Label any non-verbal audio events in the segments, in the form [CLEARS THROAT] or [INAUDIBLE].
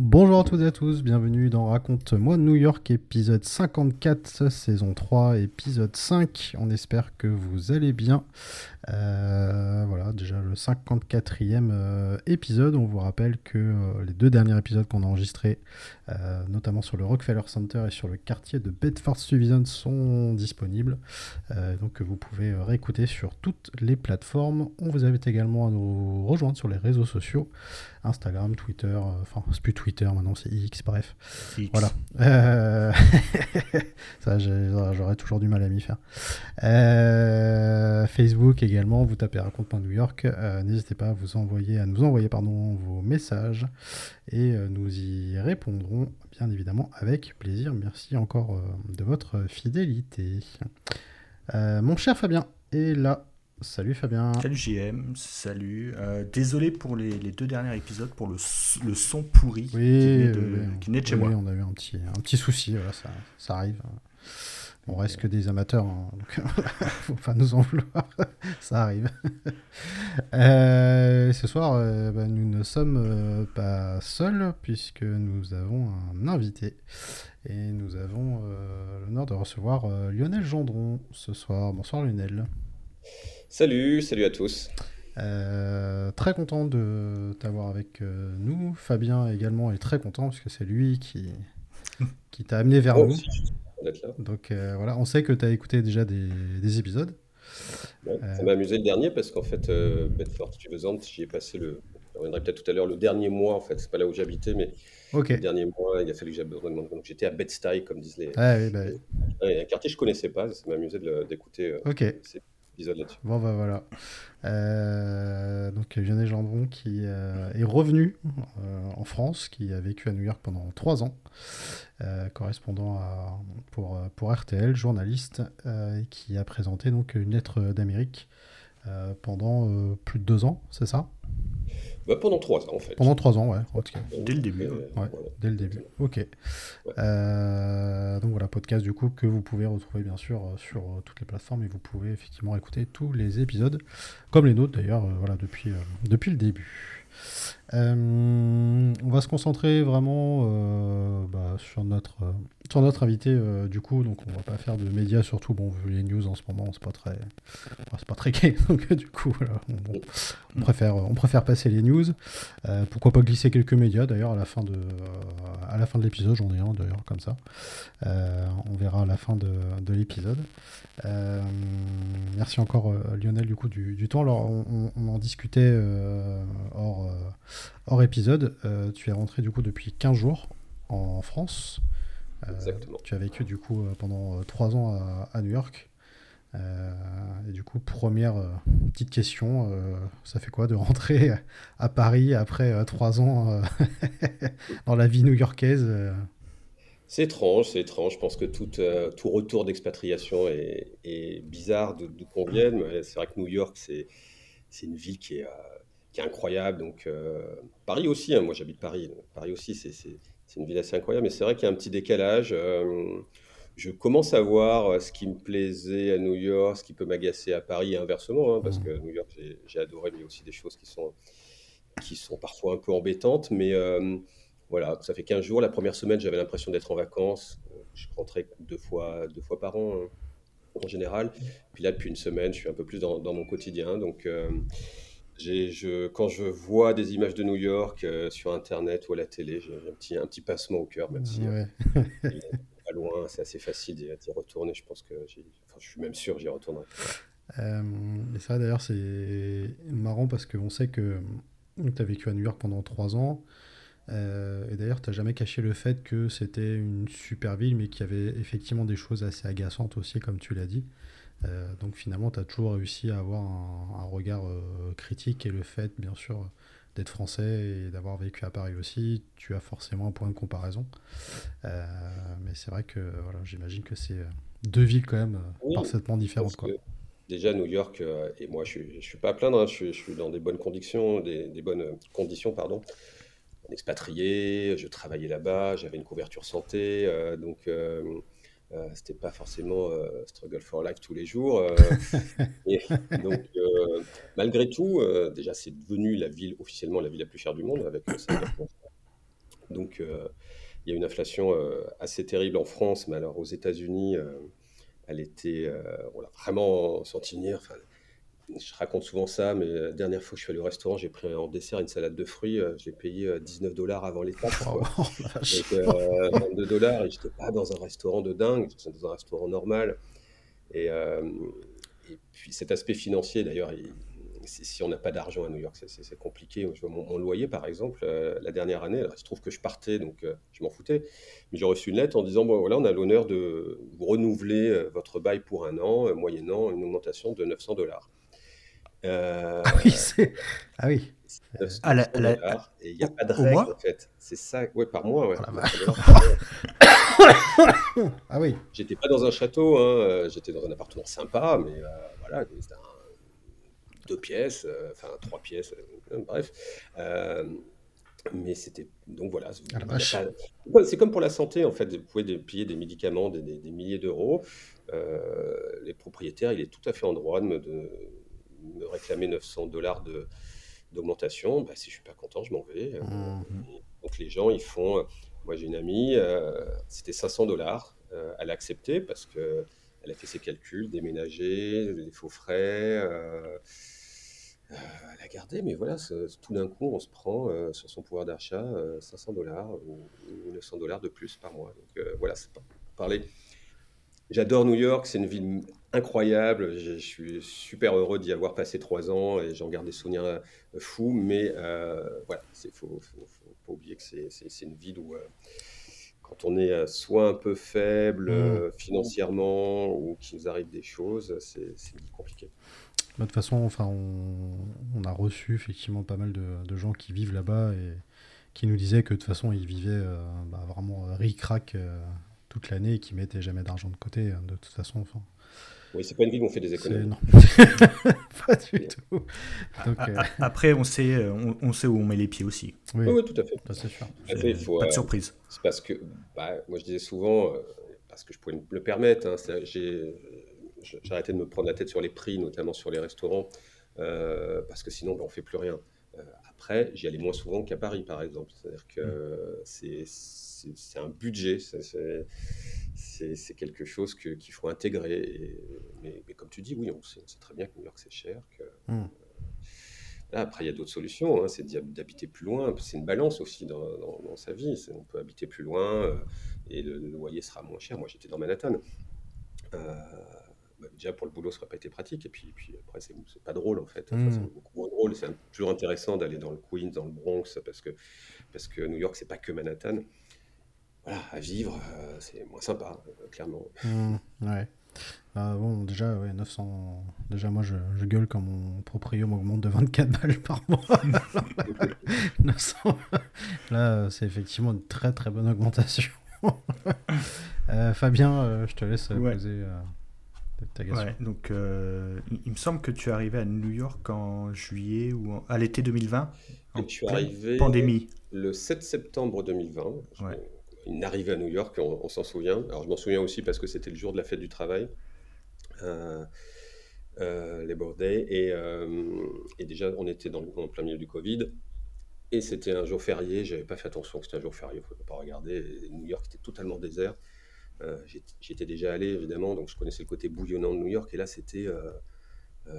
Bonjour à toutes et à tous, bienvenue dans Raconte-moi New York, épisode 54, saison 3, épisode 5. On espère que vous allez bien. Euh, voilà, déjà le 54e euh, épisode. On vous rappelle que euh, les deux derniers épisodes qu'on a enregistrés, notamment sur le Rockefeller Center et sur le quartier de Bedford-Stuyvesant, sont disponibles. donc vous pouvez réécouter sur toutes les plateformes. On vous invite également à nous rejoindre sur les réseaux sociaux. Instagram, Twitter, enfin c'est plus Twitter maintenant, c'est X, bref. Voilà. [LAUGHS] ça, j'aurais toujours du mal à m'y faire. Facebook également vous tapez raconte New York. Euh, n'hésitez pas à, vous envoyer, à nous envoyer pardon, vos messages et euh, nous y répondrons bien évidemment avec plaisir. Merci encore euh, de votre fidélité. mon cher Fabien est là. Salut Fabien. Salut JM, salut. désolé pour les, deux derniers épisodes, pour le, le son pourri qui naît de, chez moi. On a eu un petit, un petit souci, ça, ça arrive. On reste que des amateurs, hein, [LAUGHS] donc faut pas nous en vouloir, [LAUGHS] ça arrive. [LAUGHS] Euh, ce soir, euh, bah, nous ne sommes euh, pas seuls puisque nous avons un invité et nous avons l'honneur de recevoir Lionel Gendron ce soir. Bonsoir Lionel. Salut, salut à tous. très content de t'avoir avec nous. Fabien également est très content parce que c'est lui qui, qui t'a amené vers nous. Donc euh, voilà, on sait que tu as écouté déjà des, épisodes. ça euh, m'a amusé le dernier parce qu'en fait, euh, Bedford Stuyvesant, j'y ai passé le. On reviendra peut-être tout à l'heure, le dernier mois en fait, c'est pas là où j'habitais, mais le dernier mois, il a fallu que j'abandonne. Donc j'étais à Bed-Stuy, comme disent les. Ah, oui, bah, un quartier que je connaissais pas, ça m'a amusé d'écouter. ok là-dessus. Bon, bah voilà. Euh, donc Lionel Gendron qui euh, est revenu euh, en France, qui a vécu à New York pendant trois ans, correspondant à, pour, pour RTL, journaliste, et qui a présenté donc une lettre d'Amérique pendant plus de deux ans, c'est ça? Bah, pendant trois ans, en fait. Pendant trois ans, ouais. Dès le début. Ouais, dès le début. Ok. Euh, donc voilà, podcast du coup que vous pouvez retrouver bien sûr euh, sur euh, toutes les plateformes et vous pouvez effectivement écouter tous les épisodes, comme les nôtres d'ailleurs, voilà, depuis, depuis le début. Euh, on va se concentrer vraiment euh, bah, sur, notre, euh, sur notre invité du coup, donc on va pas faire de médias, surtout bon, vu les news en ce moment, c'est pas très, c'est pas très gay, [LAUGHS] donc du coup, on, préfère, on préfère passer les news. pourquoi pas glisser quelques médias d'ailleurs à la fin de, à la fin de l'épisode, j'en ai un d'ailleurs comme ça. on verra à la fin de, de l'épisode. merci encore Lionel du coup du, du temps. Alors on, on en discutait hors hors épisode, euh, tu es rentré du coup depuis 15 jours en France. Euh, Exactement. Tu as vécu du coup euh, pendant 3 ans à, New York. et du coup, première petite question, ça fait quoi de rentrer à Paris après 3 ans [LAUGHS] dans la vie new-yorkaise C'est étrange, c'est étrange. Je pense que tout, tout retour d'expatriation est, bizarre de qu'on vienne. C'est vrai que New York, c'est une ville qui est incroyable. Donc, euh, Paris aussi, hein, moi j'habite Paris. Paris aussi, c'est une ville assez incroyable. Mais c'est vrai qu'il y a un petit décalage. Euh, je commence à voir euh, ce qui me plaisait à New York, ce qui peut m'agacer à Paris et inversement, hein, parce mmh. que New York, j'ai adoré, mais il y a aussi des choses qui sont, qui sont parfois un peu embêtantes. Mais voilà, ça fait 15 jours. La première semaine, j'avais l'impression d'être en vacances. Je rentrais deux fois, deux fois par an hein, en général. Puis là, depuis une semaine, je suis un peu plus dans, dans mon quotidien. Donc, je, quand je vois des images de New York euh, sur Internet ou à la télé, j'ai un petit, un petit passement au cœur, même si euh, pas loin, c'est assez facile d'y retourner. Je pense que enfin, je suis même sûr j'y retournerai. Euh, et ça, d'ailleurs, c'est marrant parce qu'on sait que tu as vécu à New York pendant trois ans. et d'ailleurs, tu n'as jamais caché le fait que c'était une super ville, mais qu'il y avait effectivement des choses assez agaçantes aussi, comme tu l'as dit. Donc finalement, tu as toujours réussi à avoir un, regard critique et le fait, bien sûr, d'être français et d'avoir vécu à Paris aussi, tu as forcément un point de comparaison. mais c'est vrai que voilà, j'imagine que c'est deux villes quand même parfaitement différentes. Quoi. Déjà, New York, et moi je ne suis, pas à plaindre, hein, je, suis, dans des bonnes conditions, des, des bonnes conditions, pardon expatrié, je travaillais là-bas, j'avais une couverture santé, euh, donc euh, euh, c'était pas forcément struggle for life tous les jours. [LAUGHS] donc, malgré tout, déjà, c'est devenu la ville, officiellement la ville la plus chère du monde, avec Donc, il y a une inflation assez terrible en France, mais alors aux États-Unis, elle était, on l'a vraiment senti venir. Enfin, je raconte souvent ça, mais la dernière fois que je suis allé au restaurant, j'ai pris en dessert une salade de fruits. Euh, je l'ai payé 19 euh, dollars avant les taxes. Oh, [LAUGHS] Donc, euh, 22 dollars, et j'étais pas dans un restaurant de dingue, j'étais dans un restaurant normal. Et, et puis cet aspect financier, d'ailleurs, si on n'a pas d'argent à New York, c'est compliqué. Je vois mon, loyer, par exemple, la dernière année, il se trouve que je partais, donc je m'en foutais. Mais j'ai reçu une lettre en disant, bon, voilà, on a l'honneur de renouveler votre bail pour un an, moyennant une augmentation de 900 dollars. Euh, ah oui, c'est. Ah oui. À la, Et il n'y a pas de règle, en fait. C'est ça, ouais, par mois, ouais. Oh [COUGHS] ah oui. J'étais pas dans un château, hein. Euh, j'étais dans un appartement sympa, mais euh, voilà, c'était un... deux pièces, enfin trois pièces, bref. mais c'était. Donc voilà. Ah, c'est comme pour la santé, en fait. Vous pouvez payer des médicaments, des, des, milliers d'euros. les propriétaires, il est tout à fait en droit de me. De, me réclamer 900 dollars d'augmentation, bah, si je suis pas content, je m'en vais. Euh, mmh. Donc les gens, ils font. Euh, moi, j'ai une amie, euh, c'était 500 dollars. elle a accepté parce que elle a fait ses calculs, déménager, les faux frais. elle a gardé, mais voilà, tout d'un coup, on se prend sur son pouvoir d'achat 500 dollars ou, 900 dollars de plus par mois. Donc voilà, c'est pas parler. J'adore New York, c'est une ville incroyable. Je, suis super heureux d'y avoir passé trois ans et j'en garde des souvenirs euh, fous. Mais euh, voilà, il faut, faut, pas oublier que c'est une ville où, euh, quand on est soit un peu faible mmh. financièrement ou qu'il nous arrive des choses, c'est compliquée. Bah, de toute façon, enfin, on, a reçu effectivement pas mal de, gens qui vivent là-bas et qui nous disaient que de toute façon, ils vivaient bah, vraiment ric-rac toute l'année et qui mettaient jamais d'argent de côté hein, de toute façon. Enfin, oui, c'est pas une ville où on fait des économies. [LAUGHS] pas du tout. Euh, après, on sait, euh, on, sait où on met les pieds aussi. Oui, tout à fait. c'est sûr. pas de euh, surprise. C'est parce que, bah, moi je disais souvent, parce que je pouvais me le permettre, hein, j'ai arrêté de me prendre la tête sur les prix, notamment sur les restaurants, parce que sinon, bah, on fait plus rien. après, j'y allais moins souvent qu'à Paris, par exemple. C'est-à-dire que mm. c'est un budget. C'est c'est quelque chose qu'il faut intégrer. mais, comme tu dis, oui, on sait, très bien que New York c'est cher. Que, hmm. euh, après, il y a d'autres solutions. Hein, c'est d'habiter plus loin. C'est une balance aussi dans, sa vie. On peut habiter plus loin euh, et le, loyer sera moins cher. Moi, j'étais dans Manhattan. Euh, bah, déjà, pour le boulot, ça n'aurait pas été pratique. Et puis, puis après, c'est pas drôle en fait. Hmm. c'est beaucoup moins drôle. C'est toujours intéressant d'aller dans le Queens, dans le Bronx, parce que, parce que New York, c'est pas que Manhattan à vivre, euh, c'est moins sympa, euh, clairement. Mmh, ouais. Bah, bon, déjà, ouais, 900. Déjà, moi, je, gueule quand mon proprio m'augmente de 24 balles par mois. [LAUGHS] 900. Là, c'est effectivement une très très bonne augmentation. [LAUGHS] Euh, Fabien, je te laisse poser ta question. Ouais, donc, il me semble que tu es arrivé à New York en juillet ou à l'été 2020. En je suis arrivé pandémie. le 7 septembre 2020. Ouais une arrivée à New York, on, s'en souvient. Alors je m'en souviens aussi parce que c'était le jour de la fête du travail, euh, euh, Labor Day, et, euh, et, déjà on était dans, en plein milieu du Covid, et c'était un jour férié, j'avais pas fait attention que c'était un jour férié, il ne pas regarder, New York était totalement désert. Euh, J'étais déjà allé évidemment, donc je connaissais le côté bouillonnant de New York, et là c'était...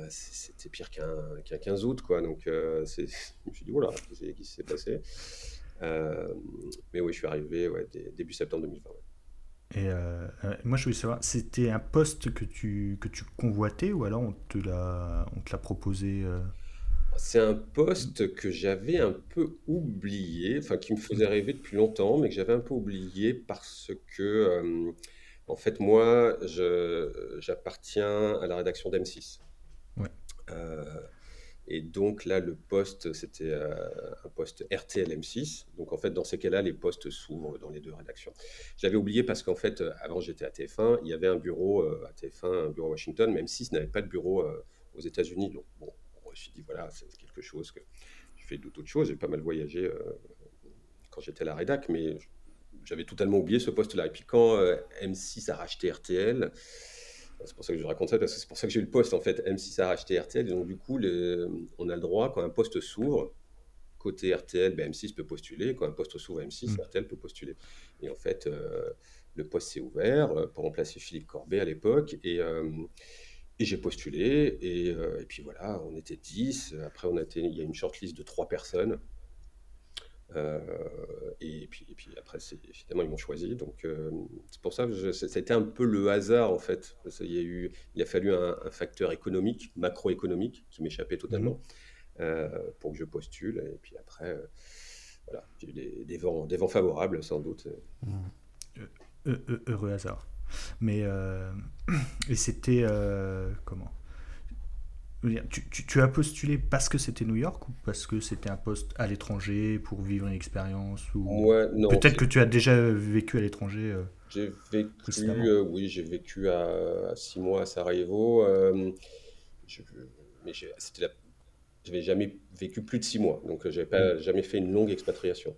c'était pire qu'un 15 août, quoi. Donc, [LAUGHS] je me suis dit, voilà, qu'est-ce qui s'est passé? euh, mais oui, je suis arrivé ouais, début septembre 2020. Et euh, euh, moi, je voulais savoir, c'était un poste que tu, que tu convoitais ou alors on te l'a, on te l'a proposé C'est un poste que j'avais un peu oublié, enfin qui me faisait rêver depuis longtemps, mais que j'avais un peu oublié parce que En fait, moi, j'appartiens à la rédaction d'M6. Ouais. Et donc là, le poste, c'était euh, un poste RTL M6. Donc en fait, dans ces cas-là, les postes s'ouvrent dans les deux rédactions. J'avais oublié parce qu'en fait, euh, avant j'étais à TF1, il y avait un bureau euh, à TF1, un bureau à Washington, même si ce n'avait pas de bureau aux États-Unis. Donc bon, je me suis dit, voilà, c'est quelque chose que je fais d'autres choses. J'ai pas mal voyagé quand j'étais à la rédac, mais j'avais totalement oublié ce poste-là. Et puis quand M6 a racheté RTL, c'est pour ça que je raconte ça, parce que c'est pour ça que j'ai eu le poste, en fait. M6 a racheté RTL, et donc du coup, on a le droit, quand un poste s'ouvre, côté RTL, ben, M6 peut postuler, quand un poste s'ouvre M6, mm. RTL peut postuler. Et en fait, euh, le poste s'est ouvert euh, pour remplacer Philippe Corbet à l'époque, et, euh, et j'ai postulé, et, et, puis voilà, on était 10, après on a été, il y a une shortlist de 3 personnes, euh, et, puis, et puis après, finalement, ils m'ont choisi. Donc, euh, c'est pour ça que c'était un peu le hasard, en fait. Il, y a, eu, il a fallu un, facteur économique, macroéconomique, qui m'échappait totalement, mhm. euh, pour que je postule. Et puis après, voilà, j'ai eu des, vents, des vents favorables, sans doute. Heureux hasard. Mais, [CLEARS THROAT] et c'était, comment? Tu, as postulé parce que c'était New York ou parce que c'était un poste à l'étranger pour vivre une expérience ou peut-être que tu as déjà vécu à l'étranger euh, j'ai vécu euh, oui j'ai vécu à, six mois à Sarajevo euh, mais c'était la... j'avais jamais vécu plus de six mois donc j'avais pas mm. jamais fait une longue expatriation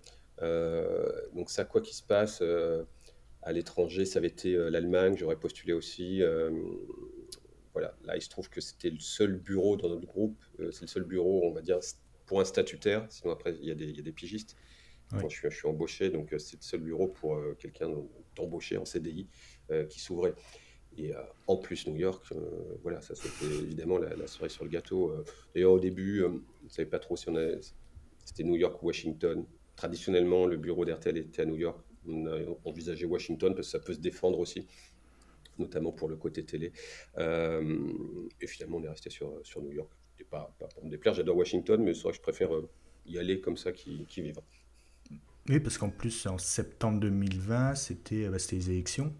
donc ça quoi qu'il se passe à l'étranger ça avait été l'Allemagne j'aurais postulé aussi voilà, là, il se trouve que c'était le seul bureau dans notre groupe, euh, c'est le seul bureau, on va dire, pour un statutaire, sinon après, il y a des, il y a des pigistes. Moi, je suis, je suis, embauché, donc euh, c'est le seul bureau pour euh, quelqu'un d'embauché en CDI qui s'ouvrait. Et en plus, New York, voilà, ça c'était évidemment la, la, cerise sur le gâteau. D'ailleurs, au début, on ne savait pas trop si on c'était New York ou Washington. Traditionnellement, le bureau d'RTL était à New York. On a envisagé Washington parce que ça peut se défendre aussi notamment pour le côté télé. Euh, et finalement, on est resté sur, sur New York. Pas, pas pour me déplaire, j'adore Washington, mais c'est vrai que je préfère euh, y aller comme ça qu'y vivre. Oui, parce qu'en plus, en septembre 2020, c'était bah, les élections.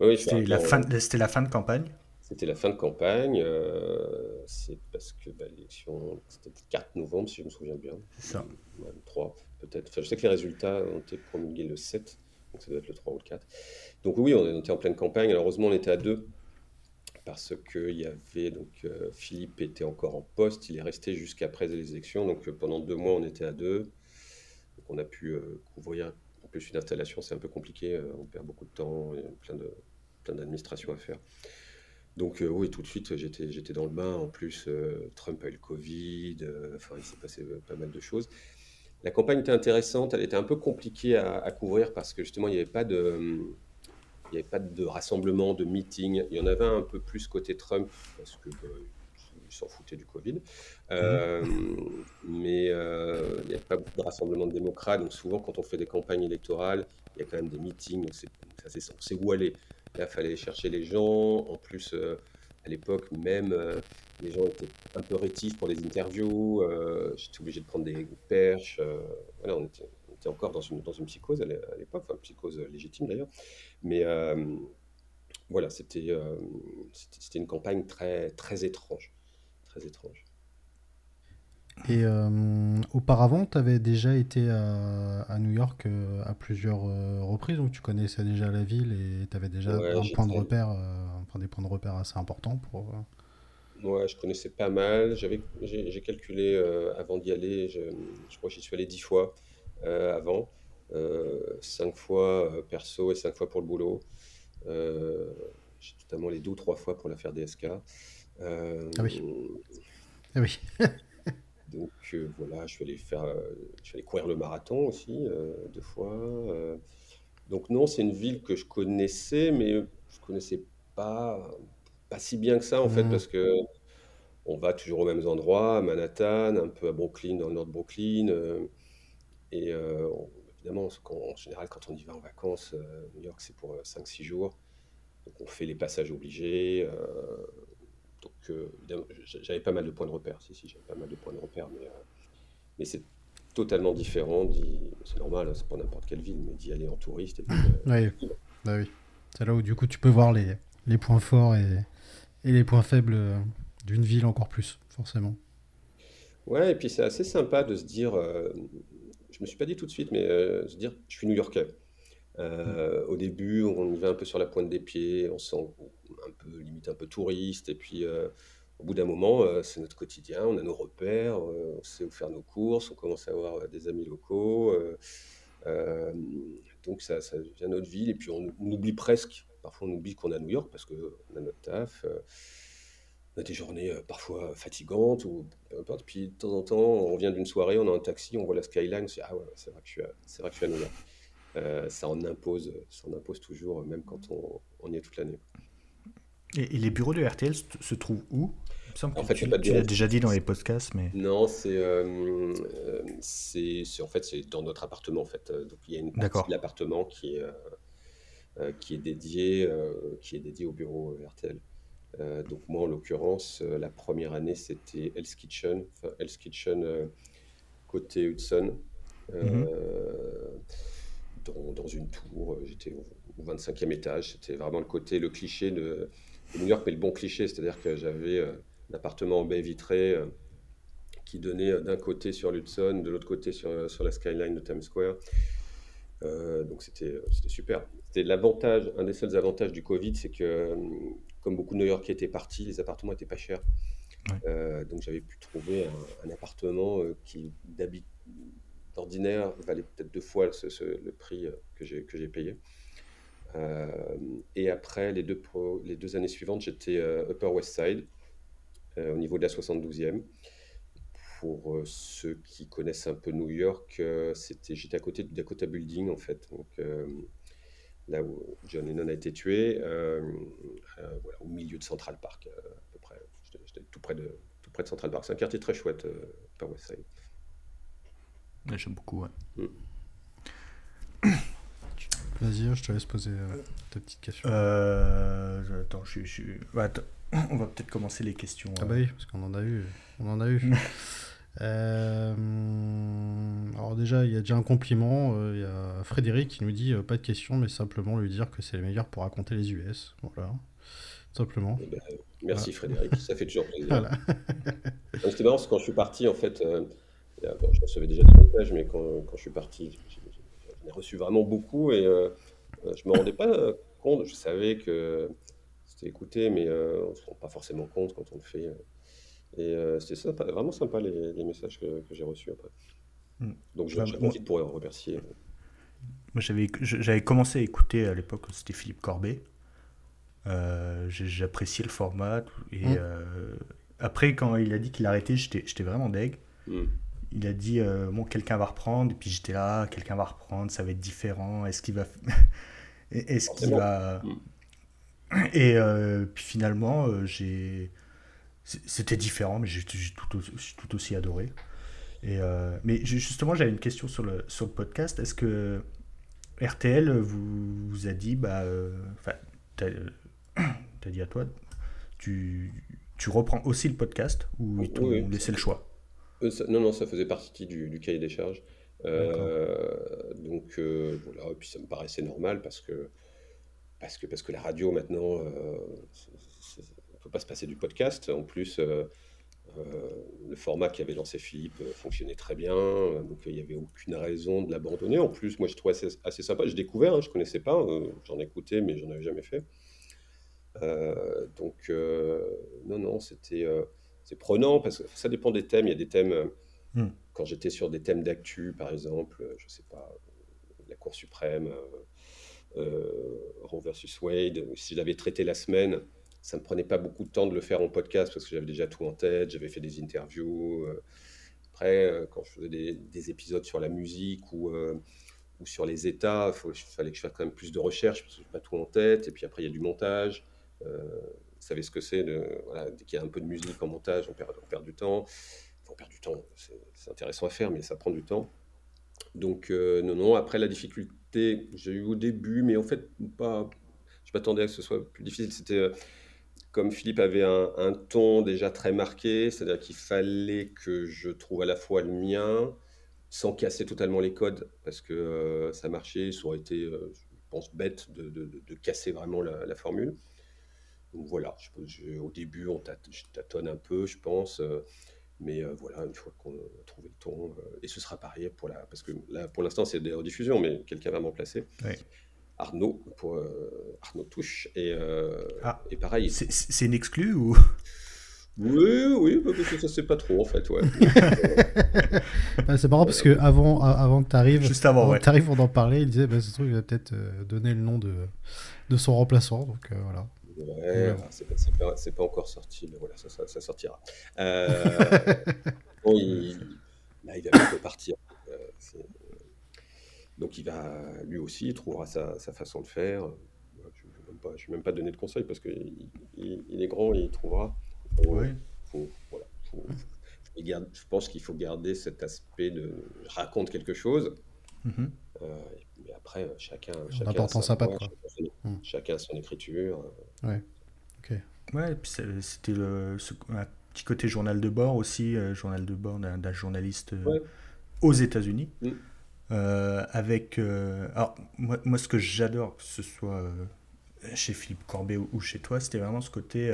Oui, c'était la, fin, la fin de campagne. C'était la fin de campagne. Euh, c'est parce que bah, l'élection, c'était le 4 novembre, si je me souviens bien. C'est ça. Le 3, peut-être. Enfin, je sais que les résultats ont été promulgués le 7, donc ça doit être le 3 ou le 4. Donc oui, on était en pleine campagne. Alors, heureusement, on était à deux parce que y avait donc euh, Philippe était encore en poste, il est resté jusqu'après les élections. Donc euh, pendant deux mois, on était à deux. Donc on a pu euh, couvrir. En plus, une installation, c'est un peu compliqué. on perd beaucoup de temps, il y a plein de plein d'administration à faire. Donc oui, tout de suite, j'étais j'étais dans le bain. En plus, Trump a eu le Covid. enfin, il s'est passé pas mal de choses. La campagne était intéressante. Elle était un peu compliquée à, à couvrir parce que justement, il n'y avait pas de il n'y avait pas de rassemblement, de meeting. Il y en avait un peu plus côté Trump, parce que bah, s'en foutaient du Covid. Euh, mais euh, il n'y avait pas beaucoup de rassemblement de démocrates. Donc souvent, quand on fait des campagnes électorales, il y a quand même des meetings. on sait où aller. Là, il fallait chercher les gens. En plus, euh, à l'époque, même les gens étaient un peu rétifs pour les interviews. J'étais obligé de prendre des perches. voilà, on était, encore dans une, dans une psychose à l'époque, enfin, psychose légitime d'ailleurs. Mais euh, voilà, c'était euh, c'était une campagne très, très étrange. Très étrange. Et euh, auparavant, tu avais déjà été à, New York à plusieurs reprises, donc tu connaissais déjà la ville et tu avais déjà un point de repère, enfin, des points de repère assez importants pour. Ouais, je connaissais pas mal. J'ai calculé avant d'y aller, je, je crois que j'y suis allé dix fois. Euh, avant. Euh, cinq fois euh, perso et cinq fois pour le boulot. J'ai notamment les deux ou trois fois pour l'affaire DSK. ah oui. Ah oui. [LAUGHS] Donc voilà, je suis allé faire, je suis allé courir le marathon aussi deux fois. donc non, c'est une ville que je connaissais, mais je connaissais pas pas si bien que ça en fait, mmh. parce que on va toujours aux mêmes endroits, à Manhattan, un peu à Brooklyn, dans le nord de Brooklyn. Et euh, évidemment, en général, quand on y va en vacances, euh, New York, c'est pour 5-6 euh, jours. Donc on fait les passages obligés. donc j'avais pas mal de points de repère. Si, si, j'avais pas mal de points de repère, mais, mais c'est totalement différent. C'est normal, hein, c'est pas n'importe quelle ville, mais d'y aller en touriste. oui. Bah oui. C'est là où du coup tu peux voir les, les points forts et, et les points faibles d'une ville encore plus, forcément. Ouais, et puis c'est assez sympa de se dire, euh, je me suis pas dit tout de suite, mais euh, se dire, je suis New-Yorkais. Euh, au début, on y va un peu sur la pointe des pieds, on se sent un peu, limite un peu touriste, et puis au bout d'un moment, c'est notre quotidien, on a nos repères, on sait où faire nos courses, on commence à avoir des amis locaux, donc ça, ça devient notre ville, et puis on, oublie presque, parfois on oublie qu'on a New York parce qu'on a notre taf on a des journées euh, parfois fatigantes ou peu importe. Puis de temps en temps, on revient d'une soirée, on a un taxi, on voit la skyline, on se dit ah ouais, c'est vrai que je suis à, vrai que je suis à New York. Euh, ça en impose, ça en impose toujours, même quand on, on y est toute l'année. Et, les bureaux de RTL se, trouvent où? En fait, tu, tu l'as déjà dit dans les podcasts, mais non, c'est euh, en fait c'est dans notre appartement en fait. Donc il y a une partie de l'appartement qui est qui est dédié qui est dédié au bureau RTL. Euh, donc moi, en l'occurrence, euh, la première année, c'était Hell's Kitchen, enfin Hell's Kitchen euh, côté Hudson, mhm. dans, une tour. J'étais au, 25e étage. C'était vraiment le côté, le cliché de, New York, mais le bon cliché, c'est-à-dire que j'avais un appartement en baie vitrée qui donnait d'un côté sur l'Hudson, de l'autre côté sur, sur la skyline de Times Square. donc c'était super. C'était l'avantage, un des seuls avantages du Covid, c'est que comme beaucoup de New-Yorkais étaient partis, les appartements étaient pas chers. Euh, donc j'avais pu trouver un, appartement euh, qui d'ordinaire valait peut-être deux fois le prix euh, que j'ai payé. et après, les deux, les deux années suivantes, j'étais Upper West Side, au niveau de la 72e. Pour ceux qui connaissent un peu New York, c'était j'étais à côté du Dakota Building en fait. Donc, là où John Lennon a été tué, euh, euh, voilà, au milieu de Central Park, euh, à peu près. J'étais tout près de tout près de Central Park. C'est un quartier très chouette, par West Side. J'aime beaucoup. Ouais. Mm. Vas-y, je te laisse poser ta petite question. attends, je, je... Bah, [COUGHS] on va peut-être commencer les questions. Ah bah oui, parce qu'on en a eu. On en a eu. [LAUGHS] Euh, alors déjà, il y a déjà un compliment. Euh, il y a Frédéric qui nous dit euh, pas de question, mais simplement lui dire que c'est les meilleurs pour raconter les US. Voilà, simplement. Eh ben, merci Frédéric, ça fait toujours plaisir. C'était marrant parce que quand je suis parti, en fait, je recevais déjà des messages, mais quand, quand je suis parti, j'en ai reçu vraiment beaucoup et je me rendais pas compte. Je savais que c'était écouté, mais on ne se rend pas forcément compte quand on le fait et euh, c'était vraiment sympa les, messages que, j'ai reçus après. Hmm. Donc j'en profite pour remercier. Moi j'avais commencé à écouter à l'époque, c'était Philippe Corbet. Euh, j'appréciais le format. Et hmm. euh, après, quand il a dit qu'il arrêtait, j'étais vraiment deg. Hmm. Il a dit bon, quelqu'un va reprendre. Et puis j'étais là, quelqu'un va reprendre, ça va être différent. Est-ce qu'il va. [LAUGHS] Est-ce qu'il va. Et puis finalement, j'ai c'était différent, mais j'ai tout, tout, aussi adoré. Et euh, mais justement, j'avais une question sur le, sur le podcast. Est-ce que RTL vous, vous a dit, bah, euh, enfin, euh, [CLEARS THROAT] t'as dit à toi, tu, tu reprends aussi le podcast ou ils t'ont laissé le choix? Non, non, ça faisait partie du, du cahier des charges. donc voilà, et puis ça me paraissait normal parce que parce que, parce que la radio maintenant, pas se passer du podcast. En plus, euh, euh, le format qu'avait lancé Philippe euh, fonctionnait très bien, donc il n'y avait aucune raison de l'abandonner. En plus, moi, je trouvais assez, assez sympa. Je découvert, hein, je ne connaissais pas, j'en écoutais, mais j'en avais jamais fait. donc, non, non, c'était c'est prenant parce que ça dépend des thèmes. Il y a des thèmes, hmm. quand j'étais sur des thèmes d'actu, par exemple, je ne sais pas, la Cour suprême, Roe versus Wade, si je l'avais traité la semaine, ça me prenait pas beaucoup de temps de le faire en podcast parce que j'avais déjà tout en tête, j'avais fait des interviews. Euh. Après, euh, quand je faisais des, épisodes sur la musique ou, euh, sur les États, il fallait que je fasse quand même plus de recherche parce que je n'ai pas tout en tête. Et puis après, il y a du montage. vous savez ce que c'est voilà, Dès qu'il y a un peu de musique en montage, on perd, du temps. On perd du temps, c'est intéressant à faire, mais ça prend du temps. Donc, non, non. Après, la difficulté, j'ai eu au début, mais en fait, pas. Je m'attendais à ce que ce soit plus difficile. C'était comme Philippe avait un, ton déjà très marqué, c'est-à-dire qu'il fallait que je trouve à la fois le mien, sans casser totalement les codes, parce que euh, ça marchait, ça aurait été, euh, pense, bête de, casser vraiment la, formule. Donc voilà, je, au début, on tâtonne un peu, je pense. mais voilà, une fois qu'on a trouvé le ton, et ce sera pareil pour la. Parce que là, pour l'instant, c'est des rediffusions, mais quelqu'un va m'en placer. Arnaud, pour Arnaud Touche. Et, ah, et pareil. C'est une exclue ou? Oui, oui, parce que ça c'est pas trop en fait, ouais. [LAUGHS] c'est marrant parce que avant, avant que tu arrives, juste avant, ouais. arrives pour en parler, il disait bah, ce truc il va peut-être euh, donner le nom de, de son remplaçant, donc euh, voilà. Ouais, c'est pas, pas, encore sorti, mais voilà, ça, ça, sortira. Euh, [LAUGHS] bon, il, là, il va bientôt partir. Donc il va, lui aussi, il trouvera sa, sa façon de faire. Je ne vais, même pas donner de conseils parce qu'il il est grand, il trouvera. Oui. je pense qu'il faut garder cet aspect de raconte quelque chose. Mm-hmm. Euh, mais après, chacun, chacun, sa, sa patte, mm. chacun son écriture. Ouais. Ok. Ouais, et puis c'était le, un petit côté journal de bord aussi, euh, journal de bord d'un journaliste euh, aux États-Unis. Mm. Avec. alors, moi, moi, ce que j'adore, que ce soit chez Philippe Corbet ou, ou chez toi, c'était vraiment ce côté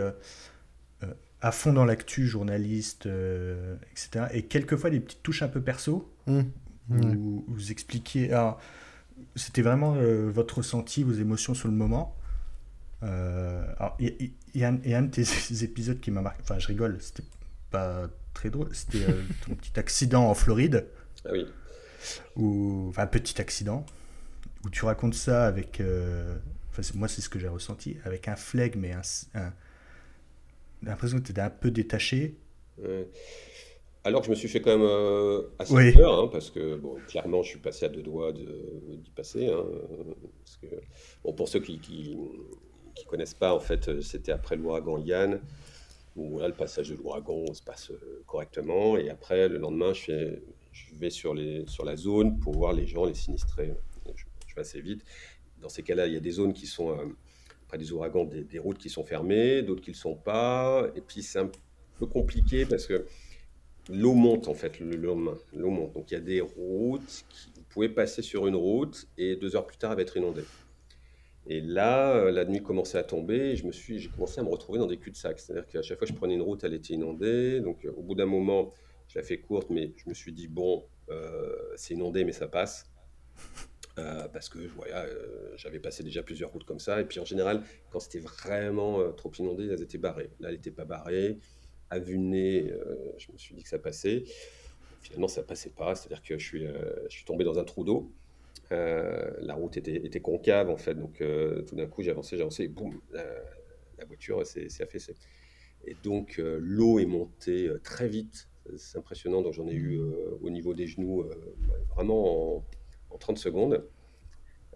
à fond dans l'actu, journaliste, euh, etc. Et quelquefois des petites touches un peu perso, mmh. où, vous expliquiez. C'était vraiment euh, votre ressenti, vos émotions sur le moment. Euh, il y, a un de tes [LAUGHS] épisodes qui m'a marqué. Enfin, je rigole, c'était pas très drôle. C'était ton [LAUGHS] petit accident en Floride. Ah oui. Ou, enfin, un petit accident. Où tu racontes ça avec. Enfin, moi, c'est ce que j'ai ressenti. Avec un flegme et un l'impression que tu étais un peu détaché. Alors que je me suis fait quand même euh, assez peur, hein, parce que bon, clairement, je suis passé à deux doigts d'y passer. Hein, parce que, bon, pour ceux qui ne connaissent pas, en fait, c'était après l'ouragan Yann, où le passage de l'ouragan se passe euh, correctement. Et après, le lendemain, je, fais, je vais sur, la zone pour voir les gens, les sinistrés. Je, vais assez vite. Dans ces cas-là, il y a des zones qui sont euh, après des ouragans, des, routes qui sont fermées, d'autres qui ne le sont pas. Et puis c'est un peu compliqué parce que l'eau monte en fait le lendemain. L'eau monte. Donc il y a des routes, qui, vous pouvez passer sur une route et deux heures plus tard, elle va être inondée. Et là, euh, la nuit commençait à tomber et je me suis, j'ai commencé à me retrouver dans des cul-de-sac. C'est-à-dire qu'à chaque fois que je prenais une route, elle était inondée. Donc euh, au bout d'un moment, je la fais courte, mais je me suis dit, bon, euh, c'est inondé, mais ça passe. Euh, parce que voilà, euh, j'avais passé déjà plusieurs routes comme ça. Et puis en général, quand c'était vraiment trop inondé, elles étaient barrées. Là, elle n'était pas barrée. À vue nez, je me suis dit que ça passait. Finalement, ça passait pas. C'est-à-dire que je suis, je suis tombé dans un trou d'eau. la route était, était, concave en fait. Donc tout d'un coup, j'ai avancé, j'ai avancé et boum, la, voiture s'est affaissée. Et donc l'eau est montée très vite. C'est impressionnant. Donc j'en ai eu au niveau des genoux vraiment en en 30 secondes.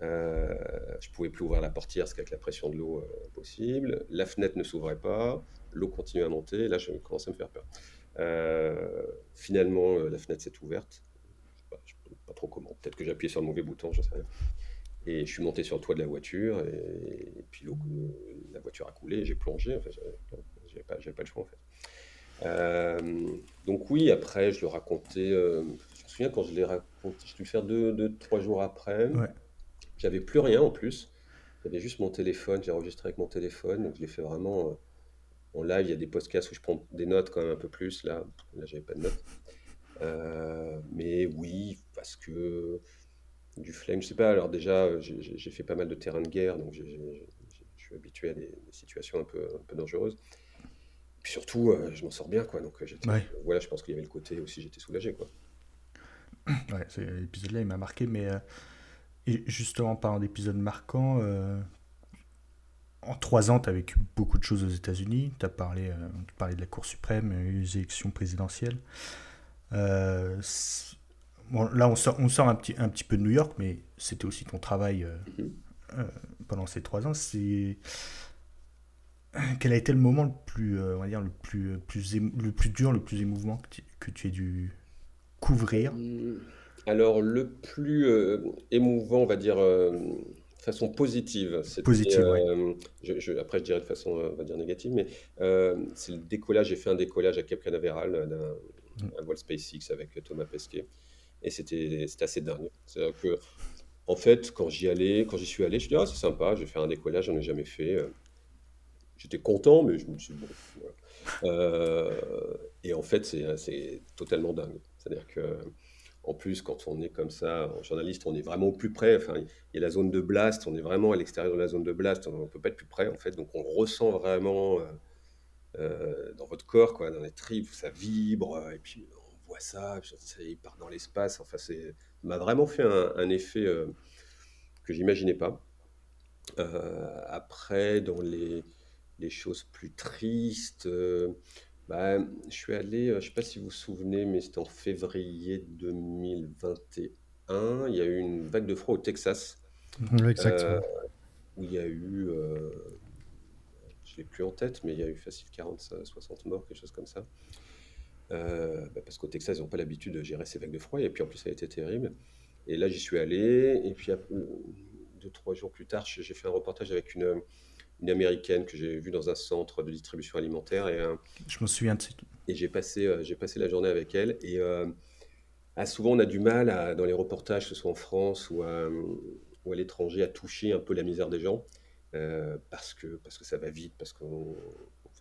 Euh, je pouvais plus ouvrir la portière parce qu'avec la pression de l'eau euh, possible. La fenêtre ne s'ouvrait pas. L'eau continuait à monter. Là, je commençais à me faire peur. Euh, finalement, la fenêtre s'est ouverte. Je ne sais pas, trop comment. Peut-être que appuyé sur le mauvais bouton, je sais rien. Et je suis monté sur le toit de la voiture. Et, puis la voiture a coulé. J'ai plongé. Enfin, j'avais pas, pas, le choix en fait. Donc oui, après, je le racontais. je me souviens quand je l'ai raconté je dû le faire deux, trois jours après. J'avais plus rien en plus. J'avais juste mon téléphone. J'ai enregistré avec mon téléphone. Donc je l'ai fait vraiment euh, en live. Il y a des podcasts où je prends des notes quand même un peu plus. Là, là j'avais pas de notes. Euh, mais oui, parce que du flemme, je sais pas. Alors déjà, j'ai fait pas mal de terrain de guerre, donc je suis habitué à des, situations un peu, un peu dangereuses. Puis surtout, euh, je m'en sors bien, quoi. Donc voilà, je pense qu'il y avait le côté aussi, j'étais soulagé, quoi. [CLEARS THROAT] Ouais, l'épisode-là, il m'a marqué, mais euh, et justement, en parlant d'épisodes marquants, euh, en trois ans, tu as vécu beaucoup de choses aux États-Unis. Tu as parlé, euh, parlé de la Cour suprême, les élections présidentielles. bon, là, on sort, on sort un, petit, un petit peu de New York, mais c'était aussi ton travail mm-hmm. pendant ces trois ans. C'est quel a été le moment le plus, on va dire, le plus, plus le plus dur, le plus émouvant que tu, que tu aies dû couvrir? Mmh. Alors, le plus euh, émouvant, on va dire, euh, de façon positive. Positive, euh, je, Après, je dirais de façon, on va dire, négative, mais c'est le décollage. J'ai fait un décollage à Cap Canaveral d'un vol SpaceX avec Thomas Pesquet. Et c'était assez dingue. C'est-à-dire que en fait, quand j'y allais, quand j'y suis allé, je me dis, ah, c'est sympa, je vais faire un décollage, j'en ai jamais fait. J'étais content, mais je me suis dit, bon, et en fait, c'est totalement dingue. C'est-à-dire que en plus, quand on est comme ça, en journaliste, on est vraiment au plus près. Enfin, il y a la zone de blast, on est vraiment à l'extérieur de la zone de blast, on ne peut pas être plus près, en fait. Donc, on ressent vraiment euh, euh, dans votre corps, quoi, dans les tripes, ça vibre, et puis on voit ça, ça part dans l'espace. Enfin, ça m'a vraiment fait un, effet euh, que j'imaginais pas. après, dans les, les, choses plus tristes, bah, je suis allé, euh, je ne sais pas si vous vous souvenez, mais c'était en février 2021. Il y a eu une vague de froid au Texas. Oui, exactement. Euh, où il y a eu, euh, je ne l'ai plus en tête, mais il y a eu facile 40, 60 morts, quelque chose comme ça. Bah, parce qu'au Texas, ils n'ont pas l'habitude de gérer ces vagues de froid. Et puis en plus, ça a été terrible. Et là, j'y suis allé. Et puis, deux, trois jours plus tard, j'ai fait un reportage avec une une américaine que j'ai vue dans un centre de distribution alimentaire. Et, euh, je me souviens de Et j'ai passé, euh, j'ai passé la journée avec elle. Et euh, ah, souvent, on a du mal à, dans les reportages, que ce soit en France ou à, ou à l'étranger, à toucher un peu la misère des gens. parce, que, parce que ça va vite, parce qu'on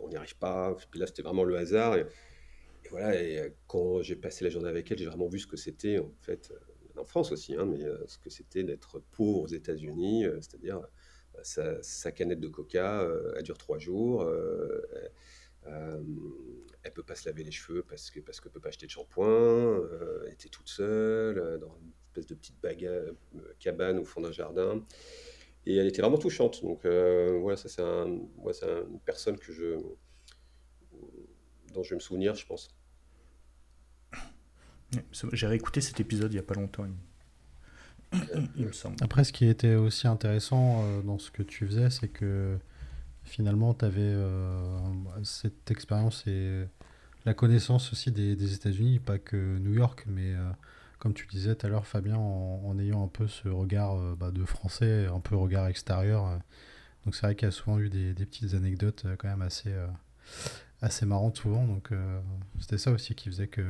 n'y arrive pas. Puis là, c'était vraiment le hasard. Et, voilà, et quand j'ai passé la journée avec elle, j'ai vraiment vu ce que c'était, en fait, en France aussi, hein, mais ce que c'était d'être pauvre aux États-Unis, c'est-à-dire sa, canette de coca, euh, elle dure trois jours. Euh, euh, elle peut pas se laver les cheveux parce que parce peut pas acheter de shampoing. elle était toute seule dans une espèce de petite cabane au fond d'un jardin. Et elle était vraiment touchante. Donc voilà, ça c'est un, une personne que je, dont je vais me souvenir, je pense. J'ai réécouté cet épisode il n'y a pas longtemps. Après, ce qui était aussi intéressant euh, dans ce que tu faisais, c'est que finalement, tu avais euh, cette expérience et la connaissance aussi des, États-Unis, pas que New York, mais euh, comme tu disais tout à l'heure, Fabien, en, ayant un peu ce regard bah, de français, un peu regard extérieur. donc c'est vrai qu'il y a souvent eu des, petites anecdotes quand même assez, assez marrantes souvent. Donc c'était ça aussi qui faisait que...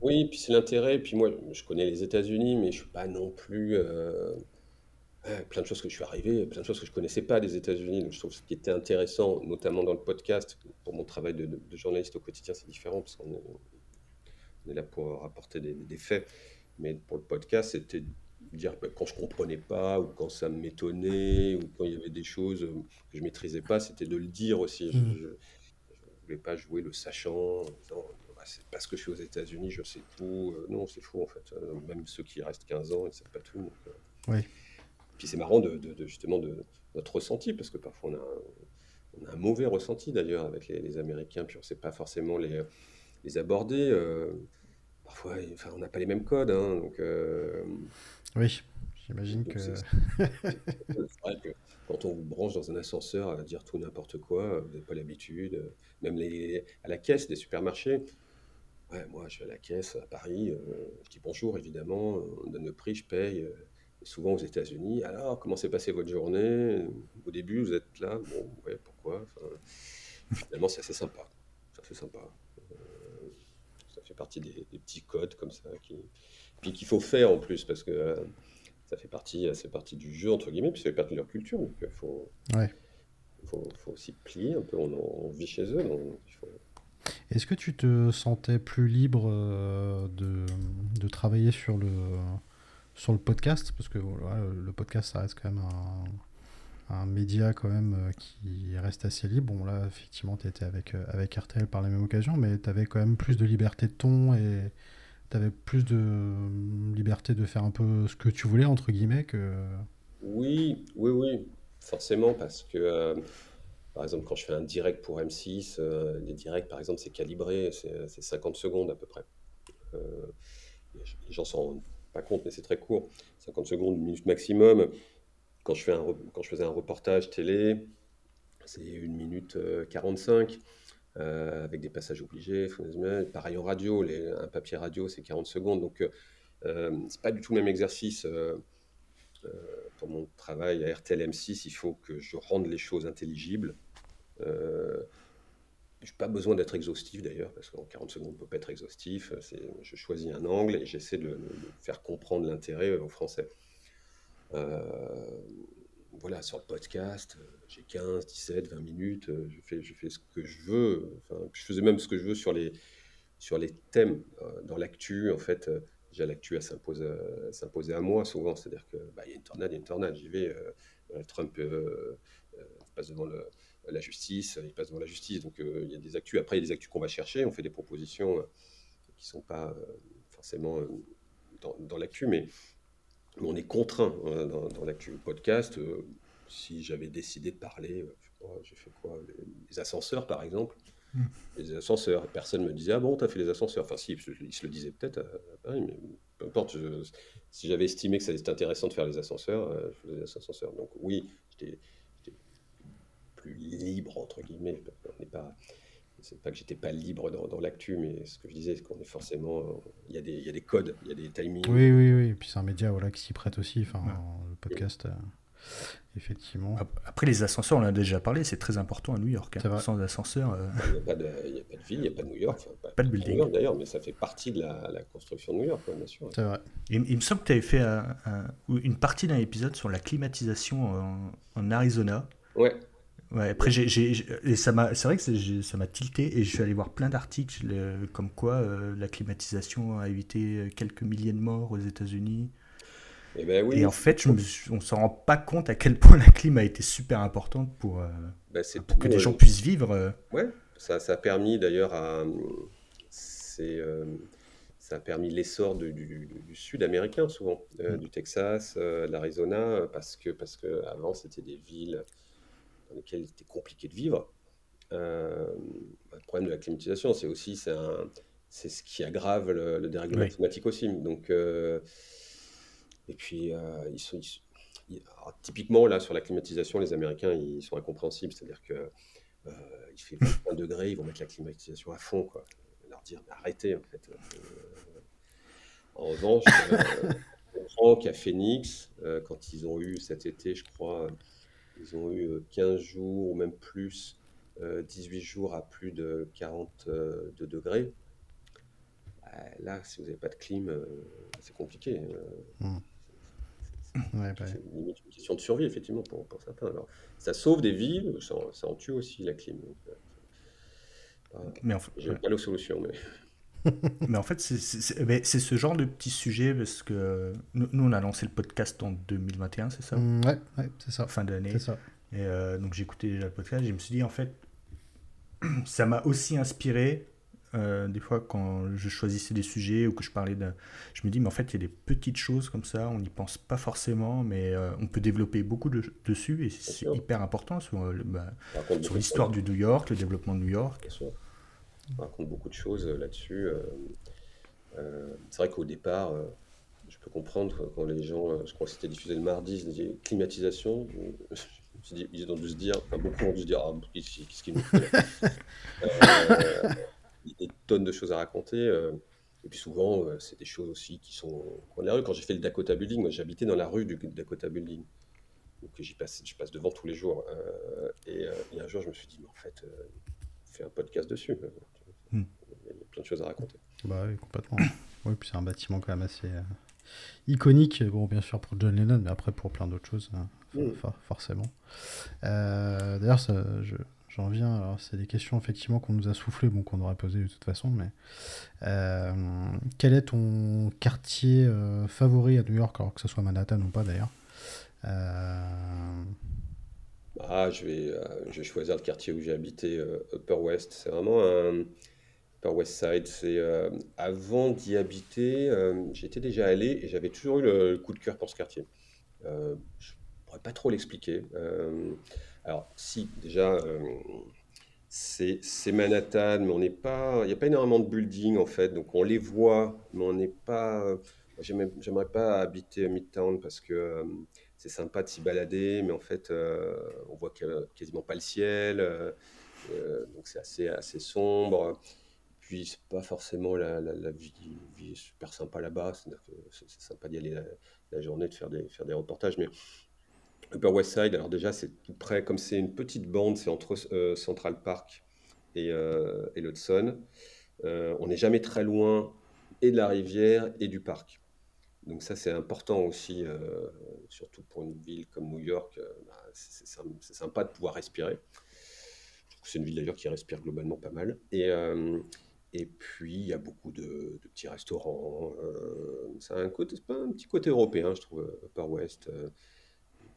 Oui, puis c'est l'intérêt. Puis moi, je connais les États-Unis, mais je suis pas non plus. euh, plein de choses que je suis arrivé, plein de choses que je connaissais pas des États-Unis. Donc je trouve ce qui était intéressant, notamment dans le podcast, pour mon travail de, de- journaliste au quotidien, c'est différent parce qu'on est, on est là pour rapporter des, des faits. Mais pour le podcast, c'était de dire bah, quand je comprenais pas ou quand ça m'étonnait ou quand il y avait des choses que je maîtrisais pas, c'était de le dire aussi. Je, mmh. ne voulais pas jouer le sachant c'est parce que je suis aux États-Unis, je sais tout. Euh, non, c'est faux en fait. Euh, même ceux qui restent 15 ans, ils ne savent pas tout. Euh. oui. Puis c'est marrant de, justement de notre ressenti, parce que parfois on a un, mauvais ressenti d'ailleurs avec les, Américains, puis on ne sait pas forcément les, les aborder. parfois, enfin, on n'a pas les mêmes codes. Hein, donc, oui, j'imagine que... [LAUGHS] C'est vrai que quand on vous branche dans un ascenseur à dire tout n'importe quoi, vous n'avez pas l'habitude. Même les, à la caisse des supermarchés, Ouais, moi, je suis à la caisse à Paris, euh, je dis bonjour, évidemment, on donne le prix, je paye. Euh, souvent aux États-Unis. Alors, comment s'est passée votre journée? Au début, vous êtes là, bon, ouais, pourquoi? Finalement, c'est assez sympa. C'est assez sympa. Euh, ça fait partie des, petits codes comme ça, qui, puis qu'il faut faire en plus, parce que ça fait partie, c'est partie du jeu, entre guillemets, puis ça fait partie de leur culture. Donc, il faut, ouais. faut, faut, aussi plier un peu. On, on vit chez eux, donc il faut est-ce que tu te sentais plus libre euh, de, de, travailler sur le, sur le podcast? Parce que le podcast, ça reste quand même un, un média quand même euh, qui reste assez libre. Bon, là, effectivement, tu étais avec, euh, avec RTL par la même occasion, mais tu avais quand même plus de liberté de ton et tu avais plus de liberté de faire un peu ce que tu voulais, entre guillemets, que... Oui, oui, oui, forcément, parce que par exemple, quand je fais un direct pour M6, euh, les directs, par exemple, c'est calibré, c'est 50 secondes à peu près. Euh, les gens s'en rendent pas compte, mais c'est très court. 50 secondes, une minute maximum. Quand je, fais un, quand je faisais un reportage télé, c'est une minute 45, euh, avec des passages obligés. Pareil en radio, les, un papier radio, c'est 40 secondes. Donc, c'est pas du tout le même exercice. pour mon travail à RTL M6, il faut que je rende les choses intelligibles. Euh, je n'ai pas besoin d'être exhaustif d'ailleurs, parce qu'en 40 secondes, on ne peut pas être exhaustif. Je choisis un angle et j'essaie de, faire comprendre l'intérêt aux Français. voilà, sur le podcast, j'ai 15, 17, 20 minutes, je fais, je fais ce que je veux. Je faisais même ce que je veux sur les, sur les thèmes dans l'actu. En fait, déjà l'actu, elle s'impose, à moi souvent. C'est-à-dire qu'il bah, y a une tornade, il y a une tornade. J'y vais. Trump passe devant la justice, il passe devant la justice. Donc il y a des actus. Après, il y a des actus qu'on va chercher. On fait des propositions qui ne sont pas forcément dans, dans l'actu, mais on est contraint hein, dans, l'actu podcast. Euh, si j'avais décidé de parler, euh, j'ai fait quoi les, ascenseurs, par exemple. Hmm. Les ascenseurs. Personne me disait, ah bon, t'as fait les ascenseurs. Enfin, si, ils se le disaient peut-être mais peu importe. si j'avais estimé que ça était intéressant de faire les ascenseurs, euh, je faisais les ascenseurs. Donc, oui, j'étais plus libre, entre guillemets. On n'est pas c'est pas que j'étais pas libre dans, l'actu, mais ce que je disais, c'est qu'on est forcément. Il y, a des, il y, a des codes, il y a des timings. Oui, oui, oui. Et puis c'est un média voilà, qui s'y prête aussi. Enfin, le podcast, euh, effectivement. Après, les ascenseurs, on en a déjà parlé, c'est très important à New York. Hein. Sans ascenseur. Euh, il n'y a, a, pas de ville, il n'y a pas de New York. pas, de building. d'ailleurs, mais ça fait partie de la, construction de New York, bien sûr. C'est vrai. Il, me semble que tu avais fait une partie d'un épisode sur la climatisation en, en Arizona. Ouais. Ouais, après, j'ai, et ça m'a, c'est vrai que ça m'a tilté et je suis allé voir plein d'articles comme quoi euh, la climatisation a évité euh, quelques milliers de morts aux États-Unis. Et, eh ben oui. et en fait, je me, on s'en rend pas compte à quel point la clim a été super importante pour, euh, pour que les gens puissent vivre. Ouais, ça, ça a permis d'ailleurs à. C'est, ça a permis l'essor du, du, sud américain, souvent, mm. du Texas, l'Arizona, parce que, parce que avant c'était des villes dans lesquels il était compliqué de vivre. Euh, le problème de la climatisation, c'est aussi c'est, c'est ce qui aggrave le, dérèglement climatique aussi. Donc, euh, et puis, euh, ils sont, typiquement, là, sur la climatisation, les Américains, ils sont incompréhensibles. C'est-à-dire que il fait 20 degrés, ils vont mettre la climatisation à fond. Quoi. Leur dire, arrêtez, en fait. en revanche, on comprend qu'à Phoenix, quand ils ont eu cet été, je crois, ils ont eu 15 euh, jours ou même plus, 18 euh, jours à plus de 42 degrés. Bah, là, si vous n'avez pas de clim, euh, c'est compliqué. Mmh. Bah c'est une question de survie, effectivement, pour, pour, certains. Alors, ça sauve des vies, ça, en tue aussi la clim. mais enfin, j'ai pas de solution, mais. [LAUGHS] mais en fait, c'est ce genre de petit sujet parce que nous, on a lancé le podcast en 2021, c'est ça? Mm, Ouais, c'est ça. Fin d'année. Et euh, donc j'ai écouté déjà le podcast et je me suis dit, en fait, [CLEARS THROAT] ça m'a aussi inspiré. Euh, des fois, quand je choisissais des sujets ou que je parlais de. Je me dis, mais en fait, il y a des petites choses comme ça, on n'y pense pas forcément, mais euh, on peut développer beaucoup de, dessus et c'est hyper important sur, bah, sur l'histoire du New York, le développement de New York. Bien sûr. On raconte beaucoup de choses euh, là-dessus. Euh, euh, c'est vrai qu'au départ, je peux comprendre quand les gens, je crois que c'était diffusé le mardi, ils disaient climatisation. ils ont dû se dire, enfin, beaucoup ont dû se dire, ah, qu'est-ce qu'il nous fait? [LAUGHS] Il y a des tonnes de choses à raconter. et puis souvent, c'est des choses aussi qui sont dans la rue. Quand j'ai fait le Dakota Building, moi j'habitais dans la rue du Dakota Building. Donc j'y passe, je passe devant tous les jours. et, et, un jour, je me suis dit, mais en fait, fais un podcast dessus. Hmm. Il y a plein de choses à raconter. Bah oui, complètement. [COUGHS] oui, puis c'est un bâtiment quand même assez euh, iconique, bon, bien sûr pour John Lennon, mais après pour plein d'autres choses, hein, hmm. forcément. Euh, d'ailleurs, j'en viens, alors c'est des questions effectivement qu'on nous a soufflé, bon, qu'on aurait posé de toute façon, mais euh, quel est ton quartier favori à New York, alors que ce soit Manhattan ou pas d'ailleurs? Ah, je vais, je vais choisir le quartier où j'ai habité, Upper West. C'est vraiment un, par West Side. C'est euh, avant d'y habiter, euh, j'étais déjà allé et j'avais toujours eu le, coup de cœur pour ce quartier. Euh, je ne pourrais pas trop l'expliquer. alors, si, déjà, c'est Manhattan, mais on n'est pas. Il n'y a pas énormément de buildings en fait, donc on les voit, mais on n'est pas. J'aimerais pas habiter Midtown parce que c'est sympa de s'y balader, mais en fait, on voit quasiment pas le ciel, donc c'est assez, assez sombre. Puis c'est pas forcément la, la, vie, super sympa là-bas, c'est sympa d'y aller la, journée, de faire des, faire des reportages, mais Upper West Side, alors déjà c'est tout près, comme c'est une petite bande, c'est entre euh, Central Park et, euh, et l'Hudson, euh, on n'est jamais très loin et de la rivière et du parc. donc ça, c'est important aussi, surtout pour une ville comme New York. Bah, c'est sympa de pouvoir respirer. C'est une ville d'ailleurs qui respire globalement pas mal. Et, et puis, il y a beaucoup de, petits restaurants. ça a un, pas un petit côté européen, je trouve, Upper West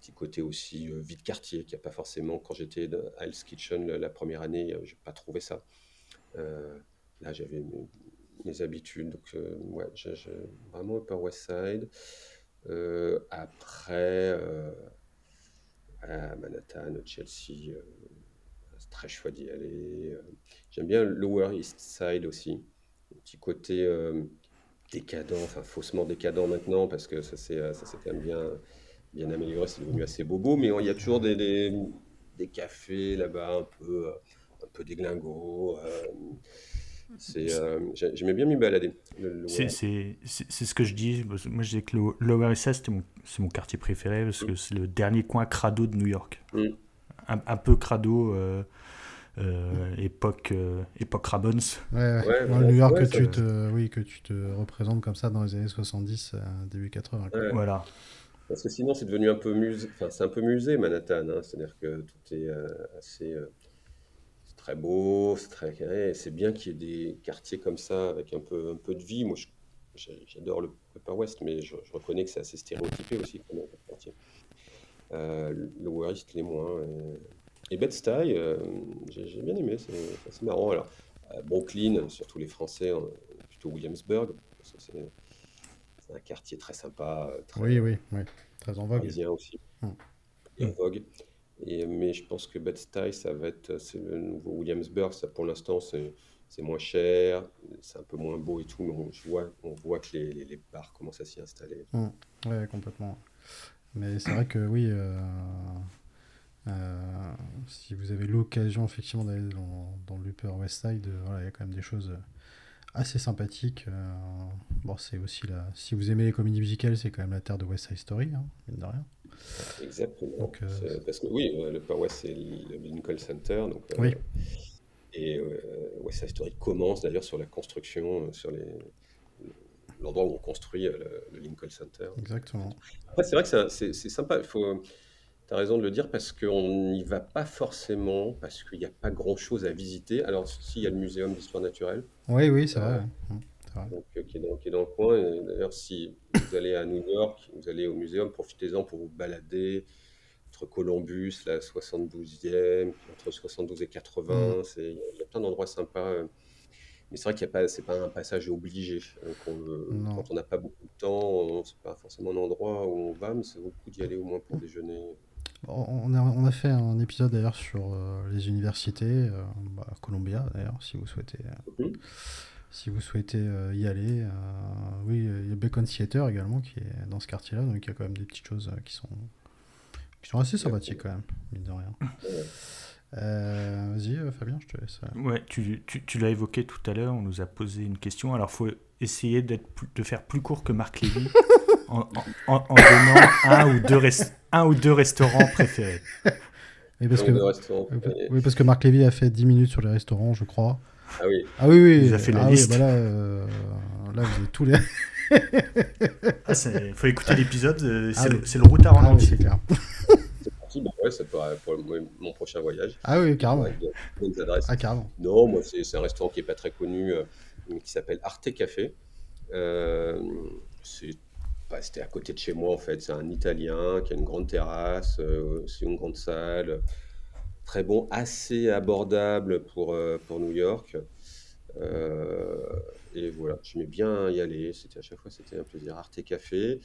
petit côté aussi euh, vide quartier qu'il n'y a pas forcément. Quand j'étais à Hell's Kitchen la, première année, euh, je n'ai pas trouvé ça. Euh, là, j'avais mes, habitudes. Donc, ouais, vraiment Upper West Side. après, à Manhattan, Chelsea, très chouette d'y aller. J'aime bien Lower East Side aussi. Un petit côté décadent, enfin faussement décadent maintenant, parce que ça s'est quand même bien bien amélioré, c'est devenu assez bobo, mais il y a toujours des, des, cafés là-bas un peu, un peu déglingos. Euh, euh, J'aimais bien m'y balader. C'est ce que je dis. Moi, je dis que le Lower East Side, c'est mon, quartier préféré parce que c'est le dernier coin crado de New York. Mm. Un, peu crado. Euh, époque, époque Rabons. Ouais, ouais. New York que, tu te, oui, que tu te représentes comme ça dans les années 70, début 80. Voilà. Parce que sinon, c'est devenu un peu musée. Enfin, c'est un peu musée, Manhattan. Hein. C'est-à-dire que tout est euh, assez. Euh, c'est très beau, c'est très carré. C'est bien qu'il y ait des quartiers comme ça, avec un peu, un peu de vie. Moi, j'adore le Upper West, mais je, reconnais que c'est assez stéréotypé aussi comme quartier. Euh, le West, les moins. Et, Bed-Stuy, j'ai bien aimé. C'est marrant. Alors, Brooklyn, surtout les Français, plutôt Williamsburg. C'est un quartier très sympa. Très, oui, oui, oui, très en vogue. aussi. Hum. en vogue. Et, mais je pense que Bed-Stuy, ça va être, c'est le nouveau Williamsburg. Ça, pour l'instant, c'est, moins cher, c'est un peu moins beau et tout, mais on, voit, on voit que les, les, bars commencent à s'y installer. Hum. Oui, complètement. Mais c'est vrai que oui, euh, euh, si vous avez l'occasion effectivement d'aller dans, dans l'Upper West Side, euh, voilà, il y a quand même des choses assez sympathique. Euh, bon, c'est aussi là. Si vous aimez les comédies musicales, c'est quand même la terre de West Side Story, hein, mine de rien. Exactement. Parce que oui, euh, le Upper West, c'est le Lincoln Center. Donc, oui. Et West Side Story commence d'ailleurs sur la construction, sur les l'endroit où on construit le, Lincoln Center. Exactement. Après, c'est vrai que c'est sympa. Faut tu as raison de le dire parce qu'on n'y va pas forcément, parce qu'il n'y a pas grand-chose à visiter. Alors, s'il y a le Muséum d'histoire naturelle. Oui, oui, c'est vrai. Mmh, donc, euh, qui, est dans, qui, est dans, le coin. D'ailleurs, si vous allez à New York, vous allez au muséum, profitez-en pour vous balader entre Columbus, la 72e, entre 72 et 80. Mmh. Il y a plein d'endroits sympas. Euh. Mais c'est vrai qu'il n'y a pas, c'est pas un passage obligé. quand on n'a pas beaucoup de temps, c'est pas forcément un endroit où on va, mais c'est beaucoup d'y aller au moins pour déjeuner. On a, on a, fait un épisode d'ailleurs sur euh, les universités, euh, bah, Columbia d'ailleurs, si vous souhaitez, euh, si vous souhaitez y aller. oui, il y a Bacon Theater également qui est dans ce quartier-là, donc il y a quand même des petites choses qui sont, qui sont assez sympathiques quand même, mine de rien. Vas-y, Fabien, je te laisse. Ouais, tu, tu, tu l'as évoqué tout à l'heure, on nous a posé une question. Alors, il faut essayer de faire plus court que Marc Lévy. [LAUGHS] en, donnant un ou, deux un ou deux restaurants préférés. Oui parce, que, oui, parce que Marc Lévy a fait 10 minutes sur les restaurants, je crois. Ah oui. Ah oui, oui. Il a fait la ah liste. bah là, euh, là, vous avez tous les. Il ah, faut écouter l'épisode, euh, ah c'est le, routard en ah, c'est clair. Parti, bah ouais, ça peut pour mon prochain voyage. Ah oui, carrément. Ah, carrément. Non, moi, c'est un restaurant qui n'est pas très connu, euh, qui s'appelle Arte Café. c'est c'était à côté de chez moi en fait. C'est un Italien qui a une grande terrasse, euh, c'est une grande salle, très bon, assez abordable pour, euh, pour New York. Euh, et voilà, j'aimais bien y aller. C'était à chaque fois, c'était un plaisir. Arte Café.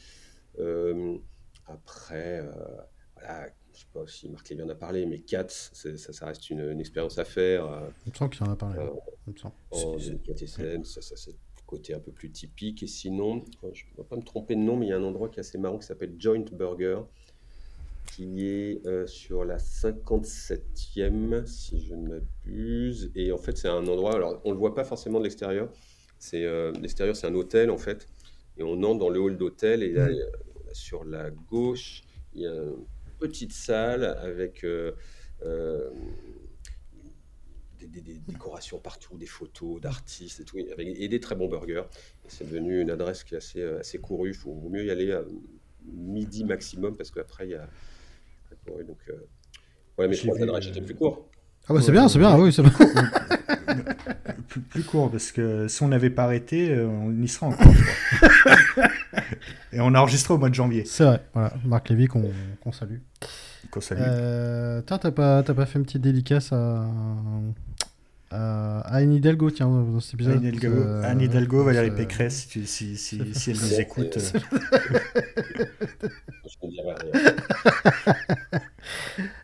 après, voilà, je sais pas si Marc Lévy en a parlé, mais Cats, ça, ça, reste une, expérience à faire. Il me semble qu'il en a parlé. il me semble. En, ça, ça c'est côté un peu plus typique. Et sinon, je ne vais pas me tromper de nom, mais il y a un endroit qui est assez marrant qui s'appelle Joint Burger, qui est euh, sur la 57e, si je ne m'abuse. Et en fait, c'est un endroit, alors on ne le voit pas forcément de l'extérieur. C'est euh, l'extérieur, c'est un hôtel en fait. Et on entre dans le hall d'hôtel et là, sur la gauche, il y a petite salle avec euh, des, décorations partout, des photos d'artistes et tout, et, des très bons burgers. C'est devenu une adresse qui est assez, assez courue. Il faut mieux y aller à midi maximum parce qu'après, il y a. Donc, ouais, mais je crois que j'étais plus court. Ah bah c'est bien, c'est bien, oui, c'est bien. plus, plus, court, parce que si on n'avait pas arrêté, euh, on y sera encore. Et on a enregistré au mois de janvier. C'est vrai, voilà, Marc Lévy qu'on salue. Qu'on salue. Euh, tiens, t'as pas, pas fait une petite dédicace à, à, Anne Hidalgo, tiens, dans cet épisode. Anne Hidalgo, euh, Anne Hidalgo Valérie Pécresse, si, si, si, si elle nous écoute. [LAUGHS]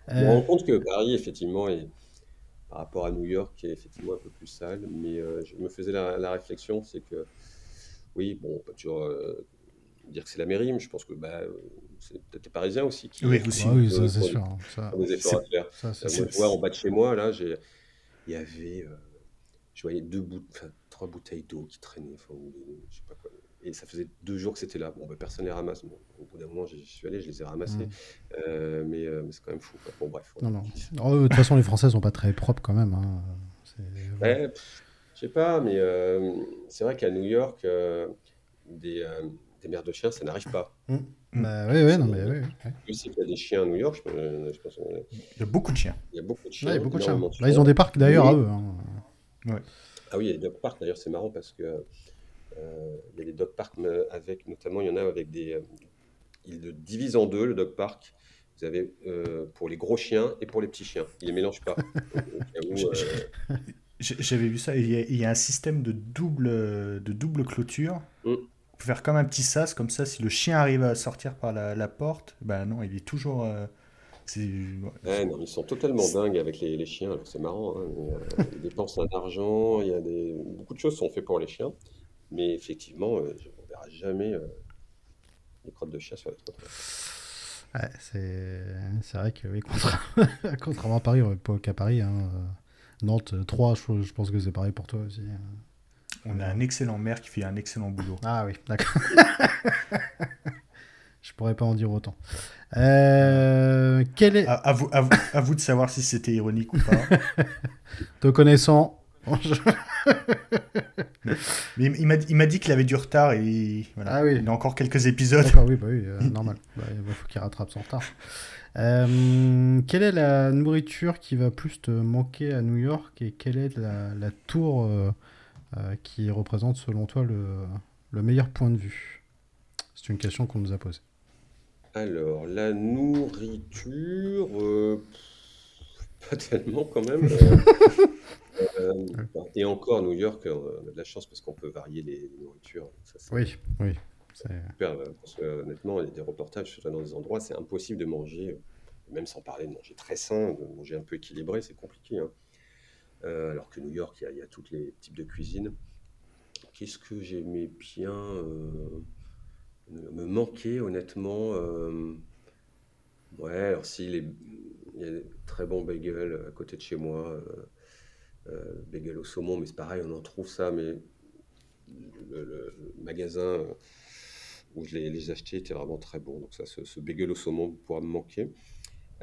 Euh. Je me rends compte que Paris, effectivement, est par rapport à New York, qui est effectivement un peu plus sale. Mais euh, je me faisais la, réflexion, c'est que, oui, bon, on peut toujours euh, dire que c'est la mairie, mais je pense que bah, c'est peut-être les Parisiens aussi qui oui, aussi. Oui, ça, c'est sûr. Ça, des efforts à faire. Ça, moi, je vois en bas de chez moi, là, il y avait, euh, je voyais deux bouts, trois bouteilles d'eau qui traînaient, enfin, je sais pas quoi, et ça faisait deux jours que c'était là. Bon, ben, personne ne les ramasse. Bon, au bout d'un moment, j'y suis allé, je les ai ramassés. Mmh. Euh, mais, euh, mais c'est quand même fou. Bon, bref. Non, non. Oh, de toute façon, les Français sont pas très propres quand même. Hein. Ouais, je sais pas, mais euh, c'est vrai qu'à New York, des, des mères de chiens, ça n'arrive pas. Mmh. Bah, oui, oui, non, mais oui. oui. qu'il y a des chiens à New York. Je, pense, il y a beaucoup de chiens. Il y a beaucoup de chiens. il y a beaucoup de chiens. Là, ils ont des parcs d'ailleurs à eux. Hein. Ouais. Ah oui, il y a des parcs d'ailleurs, c'est marrant parce que euh, il y a des dog parks avec, notamment, il y en a avec des. Euh, ils le divisent en deux, le dog park. Vous avez euh, pour les gros chiens et pour les petits chiens. Ils les mélangent pas. J'avais vu ça. Il y, a, un système de double, de double clôture. Mm. Pour faire comme un petit sas, comme ça, si le chien arrive à sortir par la, porte, ben non, il est toujours. non, ils sont totalement dingues avec les, les chiens. C'est marrant. Hein, ils dépensent un argent. Il y a des... Beaucoup de choses sont faites pour les chiens. Mais effectivement, euh, on ne verra jamais euh, les crottes de chat sur la trottoir. Ouais, c'est vrai que oui, contrairement [LAUGHS] à Paris, pas qu'à Paris. Hein, euh, Nantes 3, je, je pense que c'est pareil pour toi aussi. Hein. On a un excellent maire qui fait un excellent boulot. Ah oui, d'accord. [LAUGHS] je pourrais pas en dire autant. quel est... à, vous, à, vous, à, vous, de savoir si c'était ironique ou pas. [LAUGHS] Te connaissant, [LAUGHS] Mais il m'a dit qu'il avait du retard et voilà, ah oui. il a encore quelques épisodes. oui, bah oui euh, [LAUGHS] normal. Bah, il faut qu'il rattrape son retard. Euh, quelle est la nourriture qui va plus te manquer à New York et quelle est la, tour euh, qui représente selon toi le, le meilleur point de vue? C'est une question qu'on nous a posée. Alors, la nourriture, pas tellement quand même. [LAUGHS] Euh, et encore, New York, on a de la chance parce qu'on peut varier les, nourritures. oui, oui. Super, euh, parce que honnêtement, il y a des reportages dans des endroits, c'est impossible de manger, même sans parler de manger très sain, de manger un peu équilibré, c'est compliqué. Hein. Euh, alors que New York, il y, a, tous les types de cuisine. Qu'est-ce que j'aimais bien me manquer, honnêtement Ouais, alors s'il il y a des très bons bagels à côté de chez moi. Euh, bagel au saumon, mais c'est pareil, on en trouve ça, mais le, magasin où je les, achetés était vraiment très bon. Donc ça, ce, ce bagel au saumon pourra me manquer.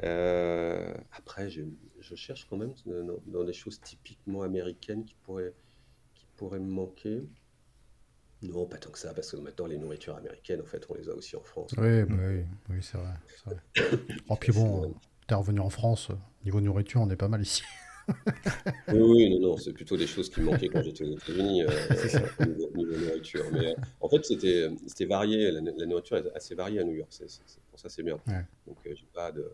Euh, après, je, cherche quand même dans, des choses typiquement américaines qui pourraient, qui pourraient me manquer. Non, pas tant que ça, parce que maintenant, les nourritures américaines, en fait, on les a aussi en France. Oui, bah oui, oui c'est vrai. vrai. [COUGHS] oh, puis bon, t'es revenu en France, niveau nourriture, on est pas mal ici [LAUGHS] oui, non, non, c'est plutôt des choses qui me manquaient quand j'étais aux États-Unis, euh, [LAUGHS] niveau, nourriture. Mais euh, en fait, c'était, c'était varié, la, nourriture est assez variée à New York, c'est, pour ça c'est bien. Donc, euh, j'ai pas de.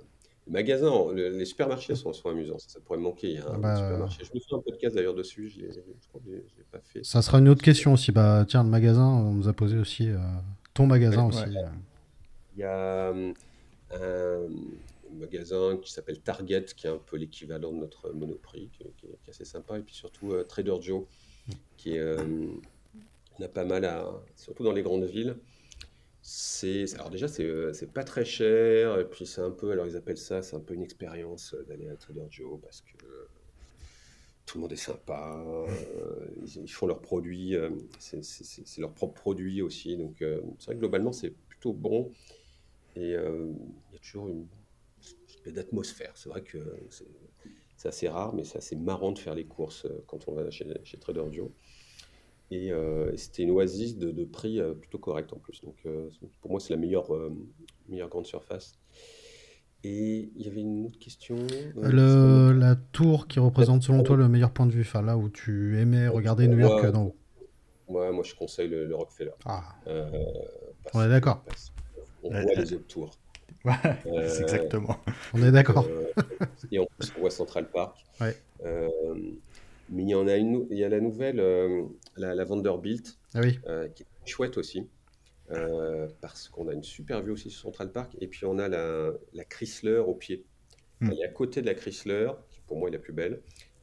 Les magasins, les supermarchés sont, sont amusants, ça, pourrait me manquer. Il y a un bah, supermarché. Je me fais un podcast d'ailleurs dessus, je, je crois que je l'ai pas fait. Ça sera une autre question aussi. Bah, tiens, le magasin, on nous a posé aussi. ton magasin aussi. Il y a magasin qui s'appelle Target, qui est un peu l'équivalent de notre Monoprix, qui, est assez sympa. Et puis surtout euh, Trader Joe, qui est, euh, a pas mal à. surtout dans les grandes villes. C'est, alors déjà, c'est, euh, c'est pas très cher, et puis c'est un peu, alors ils appellent ça, c'est un peu une expérience d'aller à Trader Joe parce que tout le monde est sympa, ils, font leurs produits, c'est, c'est, propres produits aussi, donc c'est vrai que globalement c'est plutôt bon, et il y a toujours une, d'atmosphère. C'est vrai que c'est assez rare, mais c'est assez marrant de faire les courses quand on va chez, chez Trader Joe. Et c'était une oasis de, de prix plutôt correct en plus. Donc pour moi, c'est la meilleure, meilleure grande surface. Et il y avait une autre question. Le, la tour qui représente selon toi le meilleur point de vue, enfin là où tu aimais regarder New York d'en haut. Ouais, moi je conseille le, Rockefeller. Ah. on est d'accord. On voit les autres tours. Ouais, euh, exactement. On est d'accord. Euh, et en plus, on voit Central Park. Ouais. Euh, mais il y en a une, il y a la nouvelle, la, la, Vanderbilt, ah oui. qui est chouette aussi. parce qu'on a une super vue aussi sur Central Park. Et puis on a la, la Chrysler au pied. Hmm. Elle est à côté de la Chrysler, qui pour moi est la plus belle.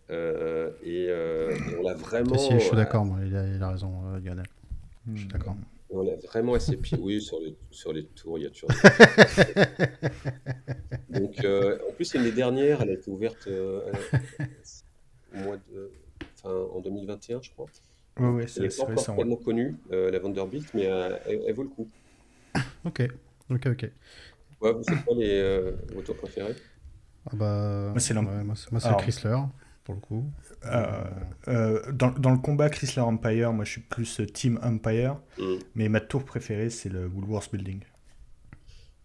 et, on l'a vraiment. je suis d'accord, il, a, raison, Lionel. Je suis d'accord. On a vraiment assez pied. Oui, sur les, sur les tours, il y a toujours. [LAUGHS] Donc, euh, en plus, c'est une des dernières. Elle a été ouverte euh, au mois de, enfin, en 2021, je crois. Oui, c'est Elle n'est pas encore tellement connue, euh, la Vanderbilt, mais elle, vaut le coup. Ok, ok, ok. Ouais, vous savez quoi les, vos tours préférés? Ah bah, Moi, c'est ouais, Chrysler pour le coup. Euh, euh, dans, dans, le combat Chrysler Empire, moi je suis plus Team Empire, mm. mais ma tour préférée c'est le Woolworth Building.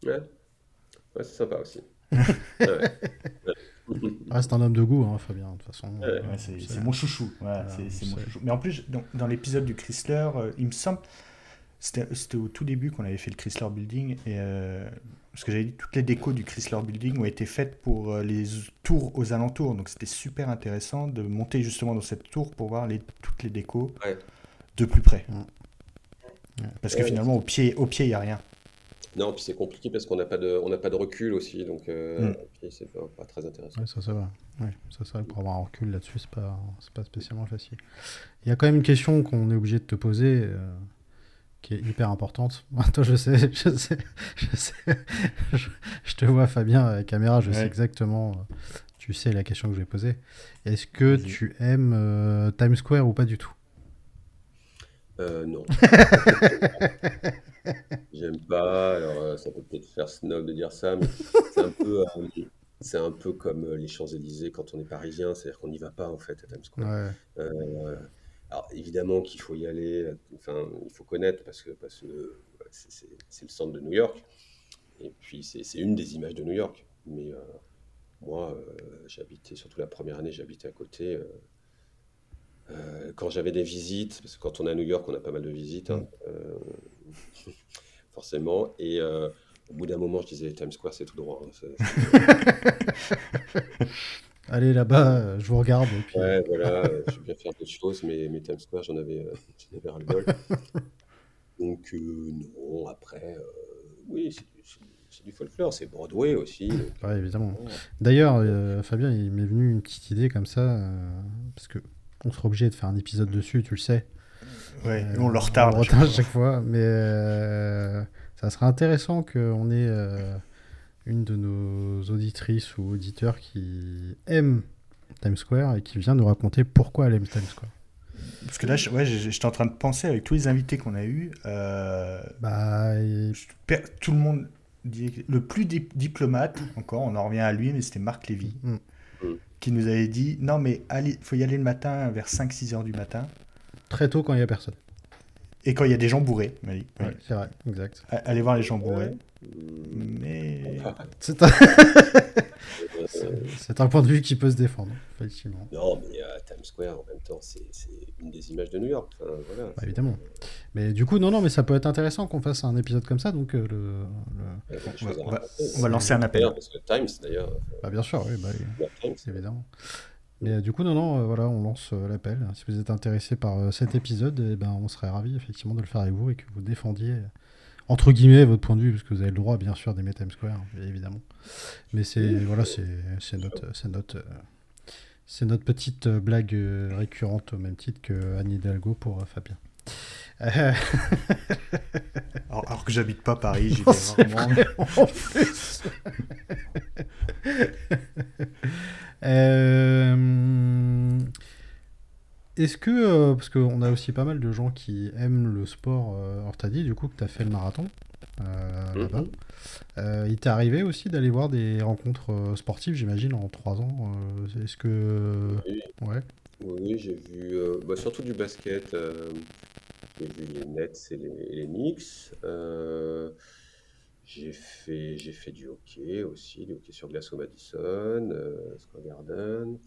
Ouais, ouais c'est sympa aussi. [LAUGHS] Reste un homme de goût, hein, Fabien, de toute façon. c'est mon chouchou. c'est mon chouchou. Mais en plus, dans, dans l'épisode du Chrysler, euh, il me semble, c'était au tout début qu'on avait fait le Chrysler Building, et parce que j'avais dit, toutes les décos du Chrysler Building ont été faites pour euh, les tours aux alentours. Donc c'était super intéressant de monter justement dans cette tour pour voir les, toutes les décos de plus près. Parce que finalement, au pied, au pied, il n'y a rien. Non, puis c'est compliqué parce qu'on n'a pas de, on n'a pas de recul aussi, donc euh, mm. c'est pas, très intéressant. ça, ça va. Ouais, ça, ça, pour avoir un recul là-dessus, c'est pas, c'est pas spécialement facile. Il y a quand même une question qu'on est obligé de te poser. Euh, qui est hyper importante. [LAUGHS] Toi, [LAUGHS] je sais, je sais, [LAUGHS] je sais. Je, te vois, Fabien, à la caméra, je sais exactement. Euh, tu sais la question que je vais poser. Est-ce que tu aimes euh, Times Square ou pas du tout? Euh, Non. J'aime pas. Alors, euh, ça peut peut-être faire snob de dire ça, mais c'est un peu. c'est un peu comme les Champs-Élysées quand on est parisien, c'est-à-dire qu'on n'y va pas en fait à Times Square. Ouais. Alors évidemment qu'il faut y aller, enfin il faut connaître parce que parce que c'est le centre de New York et puis c'est une des images de New York. Mais euh, moi, euh, j'habitais surtout la première année, j'habitais à côté. Euh, quand j'avais des visites, parce que quand on est à New York, on a pas mal de visites, hein, mm. [LAUGHS] forcément. Et au bout d'un moment, je disais Times Square, c'est tout droit. Hein, [LAUGHS] Allez là-bas, je vous regarde. Ouais, voilà, [LAUGHS] je vais bien faire d'autres choses, mais, mais Times Square, j'en avais, euh, [LAUGHS] avais ras le bol. Donc, euh, non, après, euh, oui, c'est du folklore, c'est Broadway aussi. ouais, évidemment. D'ailleurs, Fabien, il m'est venu une petite idée comme ça, parce que on sera obligé de faire un épisode dessus, tu le sais. Ouais, on le retarde. On le retarde à chaque fois, mais ça sera intéressant qu'on ait une de nos auditrices ou auditeurs qui aime Times Square et qui vient nous raconter pourquoi elle aime Times Square. Parce que là, ouais, j'étais en train de penser avec tous les invités qu'on a eus. Euh, bah, Tout le monde dit. Le plus diplomate, encore, on en revient à lui, mais c'était Marc Lévy, mm. qui nous avait dit Non, mais il faut y aller le matin vers 5-6 heures du matin. Très tôt quand il n'y a personne. Et quand il y a des gens bourrés, oui. c'est vrai, exact. Allez voir les gens bourrés. Mais. [LAUGHS] C'est un... c'est un point de vue qui peut se défendre, effectivement. Non, mais euh, Times Square, en même temps, c'est une des images de New York. voilà, bah, évidemment. Mais du coup, non, non, mais ça peut être intéressant qu'on fasse un épisode comme ça. Donc, euh, le, on, va, lancer un appel. Parce que Times, d'ailleurs. Bah, bien sûr, oui, bah, Times, évidemment. Mais euh, du coup, non, non, voilà, on lance l'appel. Si vous êtes intéressé par cet épisode, eh ben, on serait ravis effectivement de le faire avec vous et que vous défendiez entre guillemets votre point de vue, parce que vous avez le droit bien sûr d'aimer Times Square, évidemment. Mais c'est voilà, c'est notre, notre, c'est notre petite blague récurrente au même titre que Anne Hidalgo pour Fabien. alors, que j'habite pas Paris, j'y vais rarement. En plus. euh... Est-ce que, euh, parce qu'on a aussi pas mal de gens qui aiment le sport, euh, alors t'as dit du coup que t'as fait le marathon, euh, Mhm. là-bas. Euh, il t'est arrivé aussi d'aller voir des rencontres sportives, j'imagine, en trois ans. Est-ce que. Oui, Ouais. oui, j'ai vu bah, surtout du basket. j'ai vu les Nets et les, les Knicks. J'ai fait, fait du hockey aussi, du hockey sur glace au Madison, Square Garden.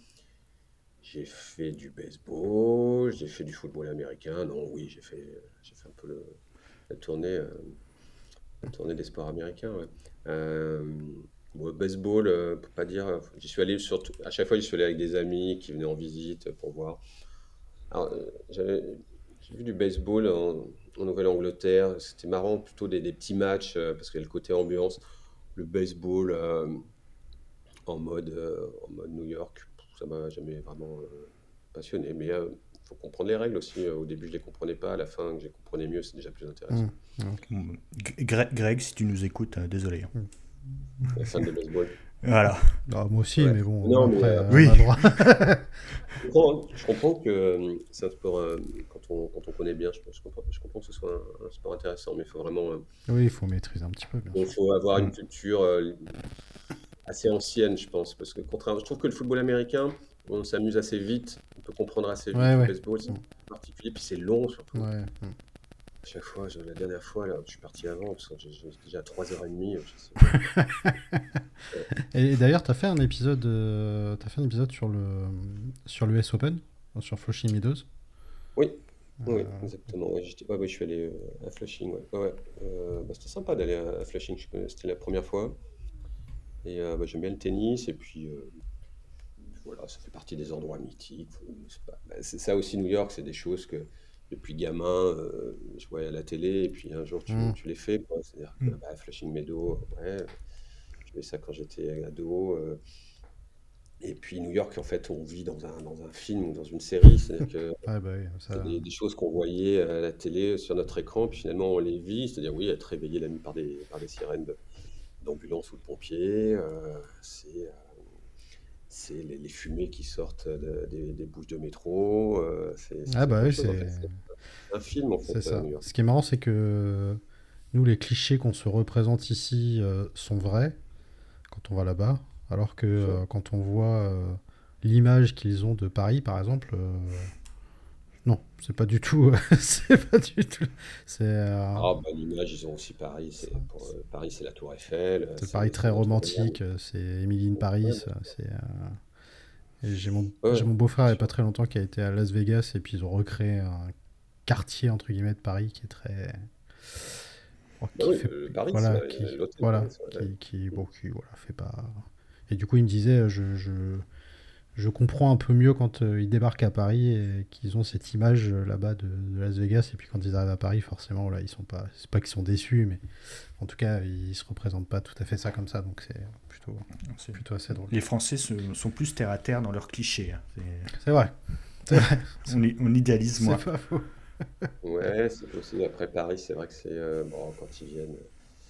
J'ai fait du baseball, j'ai fait du football américain. Non, oui, j'ai fait, j'ai fait un peu la tournée, euh, la tournée des sports américains. Euh, baseball, euh, pour pas dire, j'y suis allé surtout, à chaque fois, j'y suis allé avec des amis qui venaient en visite pour voir. Alors, euh, j'ai vu du baseball en, Nouvelle-Angleterre. C'était marrant, plutôt des, des petits matchs euh, parce qu'il y a le côté ambiance. Le baseball en mode, en mode New York, ça m'a jamais vraiment euh, passionné. Mais il faut comprendre les règles aussi. Au début, je les comprenais pas. À la fin, que je les comprenais mieux, c'est déjà plus intéressant. Mm. Greg, Greg, si tu nous écoutes, euh, désolé. hein. La fan de baseball. Voilà. Ah, moi aussi, Ouais. mais bon, Non, après, mais, euh, euh, oui. droit. [LAUGHS] Je comprends, je comprends que euh, c'est un sport, euh, quand on, quand on connaît bien, je, je comprends, je comprends que ce soit un, un sport intéressant, mais il faut vraiment, euh, oui, il faut maîtriser un petit peu, bien il faut avoir une Mm. culture euh, assez ancienne, je pense, parce que contrairement, je trouve que le football américain, on s'amuse assez vite, on peut comprendre assez vite. Ouais, le ouais. baseball, c'est Mm. particulier, puis c'est long surtout. Ouais. mm. À chaque fois, je- la dernière fois, là, je suis parti avant, parce que j'ai déjà 3h30. Je sais. [LAUGHS] Et d'ailleurs, tu as fait un épisode, euh, t'as fait un épisode sur le sur l'US Open, sur Flushing Meadows. Oui, oui, Euh, exactement. Ouais, j'étais- ouais, ouais, je suis allé euh, à Flushing. Ouais. Ouais, ouais. Euh, bah, c'était sympa d'aller à, à Flushing. C'était la première fois. Et euh, bah, j'aime bien le tennis. Et puis, euh, voilà, ça fait partie des endroits mythiques. Pas- bah, c'est ça aussi, New York. C'est des choses que depuis gamin, euh, je voyais à la télé. Et puis un jour, tu, Mm. tu les fais. C'est-à-dire que Mm. bah, Flushing Meadow, ouais, je fais ça quand j'étais ado. euh, et puis New York, en fait, on vit dans un, dans un film ou dans une série. C'est-à-dire que Ouais, [LAUGHS] bah oui, ça. c'est des, des choses qu'on voyait à la télé sur notre écran, puis finalement on les vit, c'est-à-dire oui, être réveillé la nuit par des, par des sirènes de- d'ambulance ou de pompiers, euh, c'est euh, c'est les, les fumées qui sortent de- des, des bouches de métro, euh, c'est Ah bah oui, en c'est fait. Un film en fait, c'est ça. Ce qui est marrant, c'est que nous, les clichés qu'on se représente ici euh, sont vrais quand on va là-bas, alors que euh, quand on voit l'image qu'ils ont de Paris, par exemple, non, c'est pas du tout, [LAUGHS] c'est pas du tout, c'est euh, Ah bah l'image, ils ont aussi Paris, c'est pour, euh, Paris c'est la Tour Eiffel, euh, c'est Paris très romantique, euh, c'est Emily in Paris, c'est. euh, J'ai mon, Ouais. j'ai mon beau-frère il n'y a pas très longtemps qui a été à Las Vegas et puis ils ont recréé un quartier entre guillemets de Paris qui est très. oh, Bah qui oui, fait- le Paris, voilà, qui, voilà, qui, qui, bon, qui, voilà, fait pas. Et du coup, il me disait, je, je, je comprends un peu mieux quand euh, ils débarquent à Paris et qu'ils ont cette image euh, là-bas de, de Las Vegas. Et puis quand ils arrivent à Paris, forcément, là, ils sont pas, c'est pas qu'ils sont déçus, mais en tout cas, ils se représentent pas tout à fait ça comme ça. Donc c'est plutôt, C'est- plutôt assez drôle. Les Français se- sont plus terre à terre dans leurs clichés. hein. C'est- C'est vrai. C'est vrai. [LAUGHS] On, idéalise C'est moins. pas faux. Ouais, c'est possible. Après Paris, c'est vrai que c'est. euh, bon, quand ils viennent.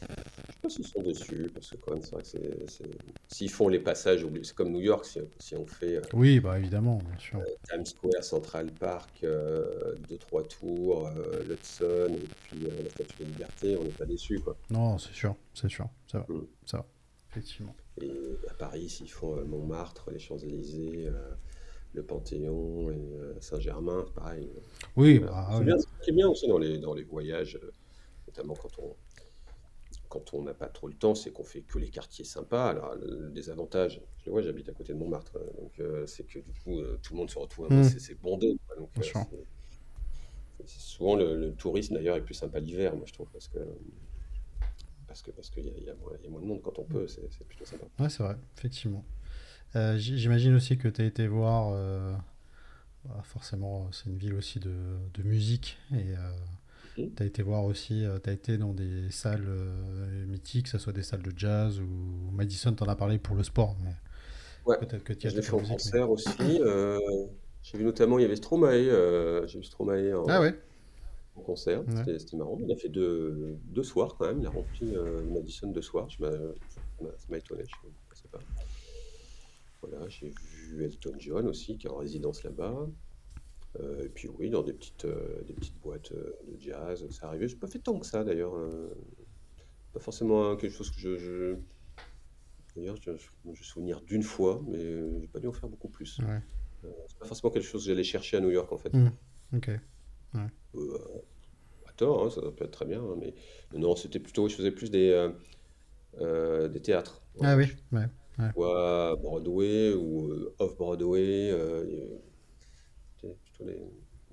Euh, Je sais pas s'ils sont déçus, parce que quand même, c'est vrai que c'est. S'ils font les passages c'est comme New York, si, si on fait euh, Oui, bah évidemment, bien sûr. Times Square, Central Park, euh, deux, trois tours, euh, l'Hudson, et puis euh, la Statue de la Liberté, on n'est pas déçus, quoi. Non, c'est sûr, c'est sûr. Ça va. Mm. Ça va. Effectivement. Et à Paris, s'ils font euh, Montmartre, les Champs-Élysées, euh, le Panthéon et euh, Saint-Germain, c'est pareil. Oui, bah, C'est oui. bien, ce qui est bien aussi dans les, dans les voyages, euh, notamment quand on quand on n'a pas trop le temps, c'est qu'on fait que les quartiers sympas. Alors, le, désavantage, je le vois, j'habite à côté de Montmartre, euh, donc euh, c'est que du coup, euh, tout le monde se retrouve, Mm. c'est bondé. quoi. donc, euh, souvent le, le tourisme d'ailleurs est plus sympa l'hiver, moi je trouve, parce que parce que parce qu'il y, y a moins il y a moins de monde quand on peut, c'est plutôt sympa. Ouais, c'est vrai, effectivement. J'imagine aussi que tu as été voir, bah, forcément, c'est une ville aussi de, de musique, et. Tu as été voir aussi, tu as été dans des salles euh, mythiques, que ce soit des salles de jazz ou Madison, t'en as parlé pour le sport, mais Ouais. peut-être que tu as Je l'ai été fait en musique. mais- concert aussi. euh, j'ai vu notamment, il y avait Stromae, euh, j'ai vu Stromae en, Ah ouais, en concert, Ouais. c'était marrant. Il a fait deux, deux soirs quand même, il a rempli euh, Madison deux soirs, je ça m'a étonné, je ne pensais pas. Voilà, j'ai vu Elton John aussi, qui est en résidence là-bas. Euh, et puis oui, dans des petites, euh, des petites boîtes euh, de jazz, ça arrivait. Je n'ai pas fait tant que ça d'ailleurs. pas forcément quelque chose que je. je... D'ailleurs, je, je souvenir d'une fois, mais j'ai pas dû en faire beaucoup plus. Ouais. Euh, c'est pas forcément quelque chose que j'allais chercher à New York en fait. Hmm. Ok. Euh, à tort, hein, ça peut être très bien, hein, mais non, c'était plutôt, je faisais plus des, euh, des théâtres. Ah oui, ouais. Soit Broadway ou euh, off-Broadway, des,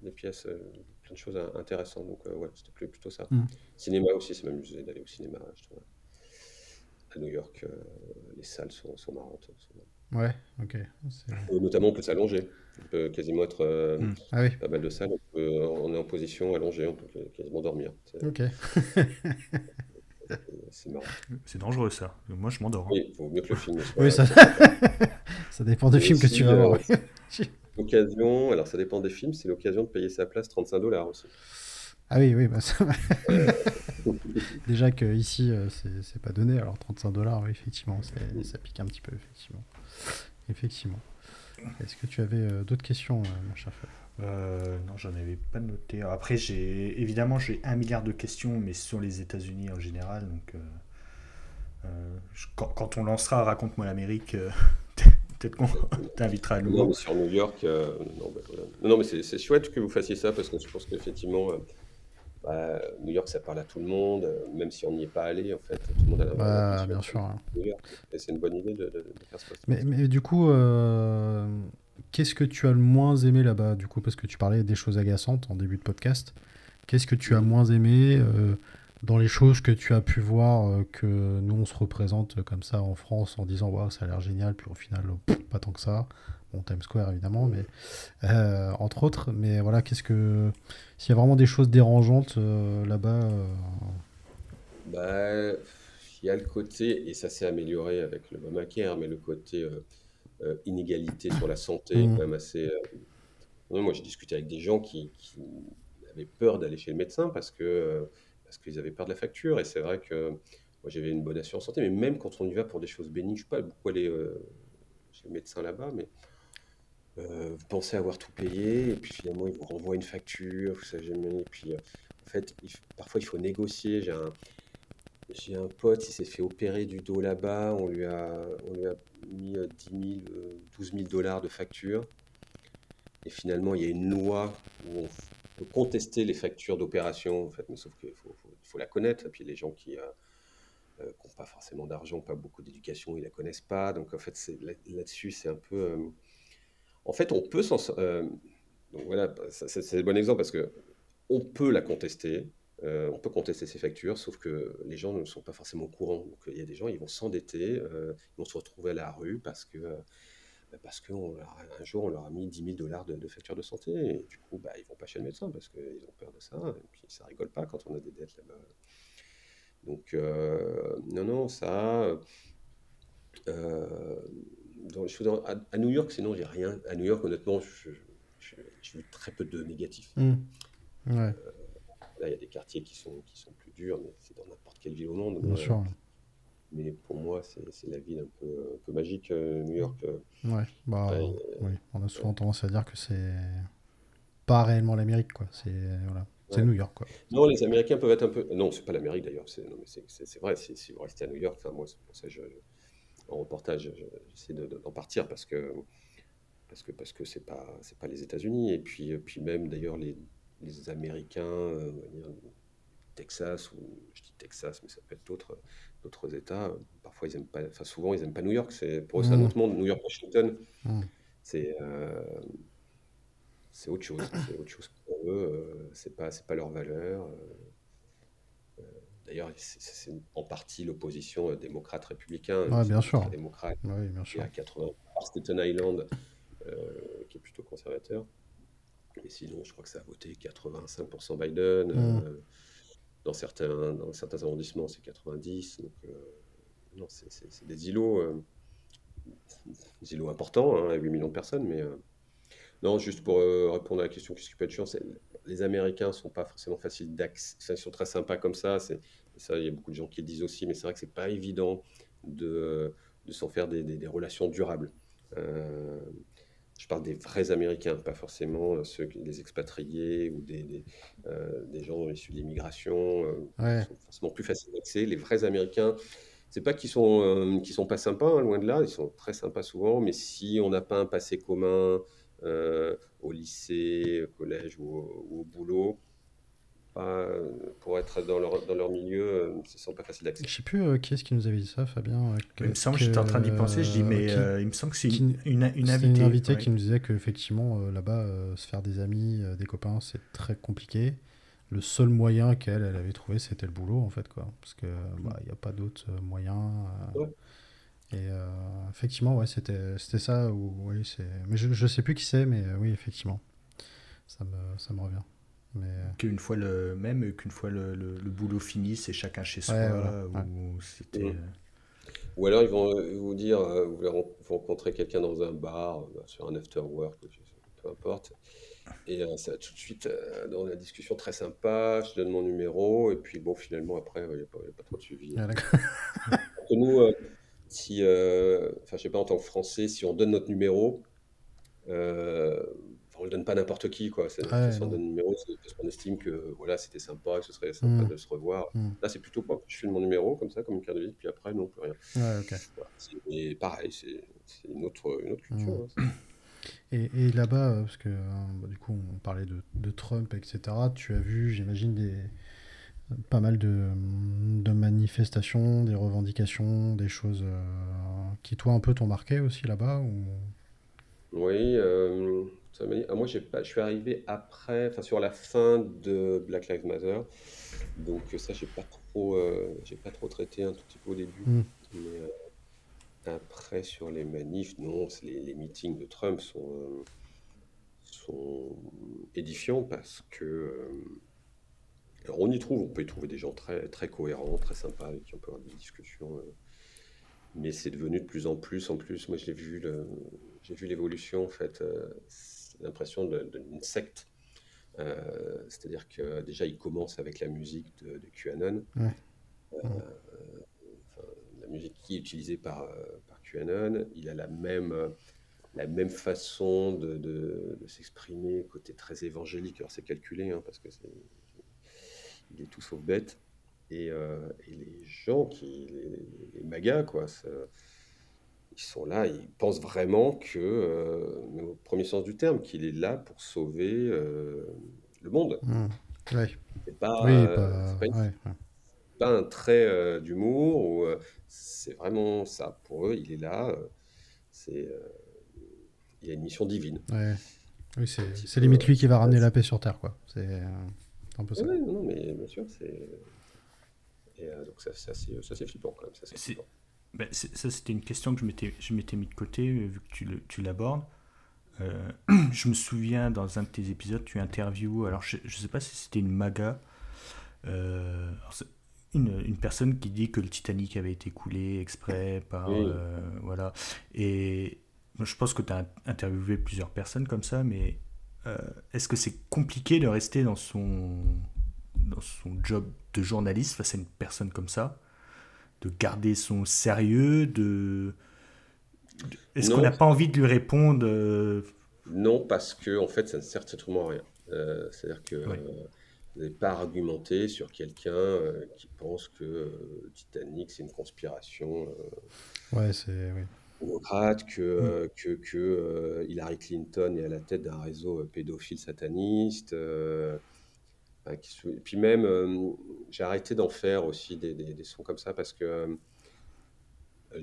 des pièces, euh, plein de choses in- intéressantes. Donc, euh, ouais, c'était plus- plutôt ça. Mm. Cinéma aussi, ça m'amusait d'aller au cinéma, je trouve. À New York, euh, les salles sont, sont marrantes. sont- Ouais, ok. Notamment, on peut s'allonger. On peut quasiment être euh, Mm. Ah oui, pas mal de salles. On, peut- on est en position allongée, on peut quasiment dormir. C'est ok. [LAUGHS] c'est marrant. C'est dangereux ça. Moi je m'endors. hein. Oui, il vaut mieux que le film soit. Oui, ça... [LAUGHS] ça dépend des Et films que tu vas voir. euh. [LAUGHS] L'occasion, alors ça dépend des films, c'est l'occasion de payer sa place 35 dollars aussi. Ah oui, oui, bah ça... [LAUGHS] déjà que ici euh, c'est pas donné, alors 35 dollars, oui, effectivement, ça pique un petit peu, effectivement. Effectivement. Est-ce que tu avais euh, d'autres questions, euh, mon cher Euh, non, j'en avais pas noté. Après, j'ai évidemment j'ai un milliard de questions, mais sur les États-Unis en général. Donc, euh, euh, je- quand, quand on lancera Raconte-moi l'Amérique, euh, peut-être qu'on [LAUGHS] t'invitera à Non, nouveau. mais sur New York, euh, non, bah, voilà. Non, non, mais c'est c'est chouette que vous fassiez ça parce que je pense qu'effectivement, euh, bah, New York, ça parle à tout le monde, euh, même si on n'y est pas allé, en fait, tout le monde a Bah, l'impression bien de sûr. hein. New York. Et c'est une bonne idée de, de- de faire ce Mais, mais du coup, euh, qu'est-ce que tu as le moins aimé là-bas, du coup, parce que tu parlais des choses agaçantes en début de podcast. Qu'est-ce que tu as moins aimé euh, dans les choses que tu as pu voir euh, que nous on se représente comme ça en France en disant waouh ça a l'air génial, puis au final pff, pas tant que ça. Bon Times Square évidemment, mais euh, entre autres. Mais voilà, qu'est-ce que s'il y a vraiment des choses dérangeantes euh, là-bas euh, Bah, il y a le côté, et ça s'est amélioré avec le Obamacare, mais le côté euh, euh, inégalité sur la santé est Mm. quand même assez. euh, moi, j'ai discuté avec des gens qui, qui avaient peur d'aller chez le médecin parce que euh, parce qu'ils avaient peur de la facture. Et c'est vrai que moi, j'avais une bonne assurance santé, mais même quand on y va pour des choses bénignes, je sais pas beaucoup aller euh, chez le médecin là-bas, mais euh, vous pensez avoir tout payé, et puis finalement, ils vous renvoient une facture, vous savez jamais. Et puis, euh, en fait, parfois, il faut négocier. J'ai un, j'ai un pote, il s'est fait opérer du dos là-bas, on lui a, on lui a mis euh, 10 000, euh, 12 000 dollars de facture. Et finalement, il y a une loi où on peut contester les factures d'opération, en fait, sauf qu'il faut, la connaître. Puis les gens qui n'ont pas forcément d'argent, pas beaucoup d'éducation, ils la connaissent pas. Donc en fait, là-dessus, c'est un peu... euh, En fait, on peut s'en... euh, voilà, c'est le bon exemple parce que on peut la contester, euh, on peut contester ces factures, sauf que les gens ne sont pas forcément au courant. Donc il y a des gens, ils vont s'endetter, euh, ils vont se retrouver à la rue parce que euh, parce qu'un jour on leur a mis 10 000 dollars de, de facture de santé et du coup bah, ils vont pas chez le médecin parce qu'ils ont peur de ça et puis ça rigole pas quand on a des dettes là-bas. Donc euh, non non ça. euh, dans à, à New York sinon j'ai rien. À New York honnêtement je- je- j'ai vu très peu de négatifs. hmm. Ouais, Là, il y a des quartiers qui sont, qui sont plus durs, mais c'est dans n'importe quelle ville au monde. bien Euh, sûr. Mais pour moi, c'est la ville un peu, un peu magique, euh, New York. euh. Ouais, bah Ouais, oui, on a souvent tendance à dire que c'est pas réellement l'Amérique, quoi. C'est voilà, c'est Ouais. New York, quoi. Non, les Américains peuvent être un peu. Non, c'est pas l'Amérique d'ailleurs. C'est vrai. Si, vous restez à New York, moi, c'est pour ça que je, en reportage, je- j'essaie de- de- d'en partir parce que parce que parce que c'est pas c'est pas les États-Unis. Et puis puis même d'ailleurs les, les Américains, euh, on va dire, du Texas ou je dis Texas, mais ça peut être d'autres d'autres États. Parfois ils aiment pas. Enfin souvent ils aiment pas New York. C'est pour eux c'est un Mm. autre monde. New York, Washington, Mm. c'est euh, c'est autre chose. [COUGHS] C'est autre chose pour eux. euh, c'est pas c'est pas leur valeur. euh, D'ailleurs, c'est c'est en partie l'opposition démocrate-républicain. Ouais, bien sûr. démocrate Oui, bien sûr. est à 80 Staten Island, euh, qui est plutôt conservateur. Et sinon, je crois que ça a voté 85% Biden. Mm. euh, dans, certains, dans certains arrondissements, c'est 90. Donc, euh, non, c'est des îlots, euh, des îlots importants, hein, à 8 millions de personnes. Mais euh, non, juste pour répondre à la question, qu'est-ce qui peut être chiant Les Américains sont pas forcément faciles d'accès. Ils sont très sympas comme ça. Ça, il y a beaucoup de gens qui le disent aussi. Mais c'est vrai que c'est pas évident de, de s'en faire des relations durables. Euh, je parle des vrais Américains, pas forcément ceux, des expatriés ou des, des, des gens issus de l'immigration, Ouais. sont forcément plus faciles d'accès. Les vrais Américains, c'est pas qu'ils sont, qu'ils sont pas sympas, hein, loin de là, ils sont très sympas souvent, mais si on n'a pas un passé commun au lycée, au collège ou au, au boulot, euh, pour être dans leur, dans leur milieu, euh, ce sont pas facile d'accès. Je sais plus euh, qui est-ce qui nous avait dit ça, Fabien. il me semble, que, j'étais en train d'y penser, je dis, mais il me semble que c'est une, une, une, invitée. une invitée qui nous disait qu'effectivement, là-bas, se faire des amis, des copains, c'est très compliqué. Le seul moyen qu'elle elle avait trouvé, c'était le boulot, en fait, quoi. Parce qu'il bah, n'y a pas d'autres moyens. Ouais. Et effectivement, ouais, c'était ça. Où, oui, mais je ne sais plus qui c'est, mais oui, effectivement. Ça me, ça me revient. Mais... Qu'une fois le même, qu'une fois le, le, le, boulot fini, c'est chacun chez soi. Ouais, voilà. ou, c'était... Ou alors ils vont vous dire, vous voulez rencontrer quelqu'un dans un bar, sur un after work, peu importe. Et euh, ça tout de suite euh, dans la discussion très sympa, je donne mon numéro, et puis bon, finalement, après, il n'y a, a, pas trop de suivi. Ah, [LAUGHS] que nous, euh, si, enfin, je sais pas, en tant que Français, si on donne notre numéro, on le donne pas n'importe qui, quoi. C'est, Ouais, on non. donne numéro, parce qu'on estime que voilà, c'était sympa, que ce serait sympa Mm. de se revoir. Mm. Là, c'est plutôt quoi. Je file mon numéro comme ça, comme une carte de visite, puis après, non, plus rien. Ouais, ok. Voilà. Et pareil, c'est, une, autre, une autre culture. Mm. hein. [CLEARS THROAT] Et, et là-bas, euh, parce que euh, bah, du coup, on parlait de, de Trump, etc. Tu as vu, j'imagine, des pas mal de, de manifestations, des revendications, des choses euh, qui toi un peu t'ont marqué aussi là-bas ou... Oui, euh, ça m'a dit- ah, moi j'ai pas, je suis arrivé après, enfin sur la fin de Black Lives Matter, donc euh, ça j'ai pas trop, euh, j'ai pas trop traité un tout petit peu au début, Mm. mais euh, après sur les manifs, non, c'est les, les meetings de Trump sont, euh, sont édifiants parce que euh, alors on y trouve, on peut y trouver des gens très très cohérents, très sympas avec qui on peut avoir des discussions. euh, mais c'est devenu de plus en plus, en plus, moi j'ai vu le, j'ai vu l'évolution en fait, euh, l'impression d'une secte. Euh, C'est-à-dire que déjà il commence avec la musique de, de QAnon, Ouais. Euh, enfin, la musique qui est utilisée par, par QAnon, il a la même, la même façon de, de- de s'exprimer, côté très évangélique. Alors c'est calculé hein, parce que c'est, il est tout sauf bête. Et, euh, et les gens qui, les, les magas, quoi, ils sont là, ils pensent vraiment que, euh, au premier sens du terme, qu'il est là pour sauver euh, le monde. Mm. Ouais. C'est pas, oui, euh, pas... c'est pas, une- ouais, ouais. pas un trait euh, d'humour, ou, euh, c'est vraiment ça. Pour eux, il est là, euh, c'est, euh, il a une mission divine. Ouais. Oui, c'est limite lui qui va ramener la paix sur Terre, quoi. C'est euh, un peu ça. Ouais, non, mais bien sûr, c'est. Et euh, donc ça, ça, c'est, ça, c'est flippant quand même. Ça, c'est. Ben, ça, c'était une question que je m'étais, je m'étais mis de côté, euh, vu que tu, le- tu l'abordes. Euh, [CLEARS THROAT] je me souviens, dans un de tes épisodes, tu interviews, alors je ne sais pas si c'était une maga, euh, une, une personne qui dit que le Titanic avait été coulé exprès par... Oui. euh, voilà. Et je pense que tu as interviewé plusieurs personnes comme ça, mais est-ce que c'est compliqué de rester dans son, dans son job de journaliste face à une personne comme ça? De garder son sérieux, de... Est-ce qu'on n'a pas envie de lui répondre euh, Non, parce que en fait, ça ne sert strictement à rien. Euh, c'est-à-dire que Ouais. euh, vous n'avez pas argumenté sur quelqu'un euh, qui pense que euh, Titanic, c'est une conspiration euh, Ouais, c'est. Oui. démocrate, que, que, que euh, Hillary Clinton est à la tête d'un réseau pédophile sataniste. Euh, enfin, qui se- et puis même, euh, j'ai arrêté d'en faire aussi des, des- des sons comme ça parce que euh,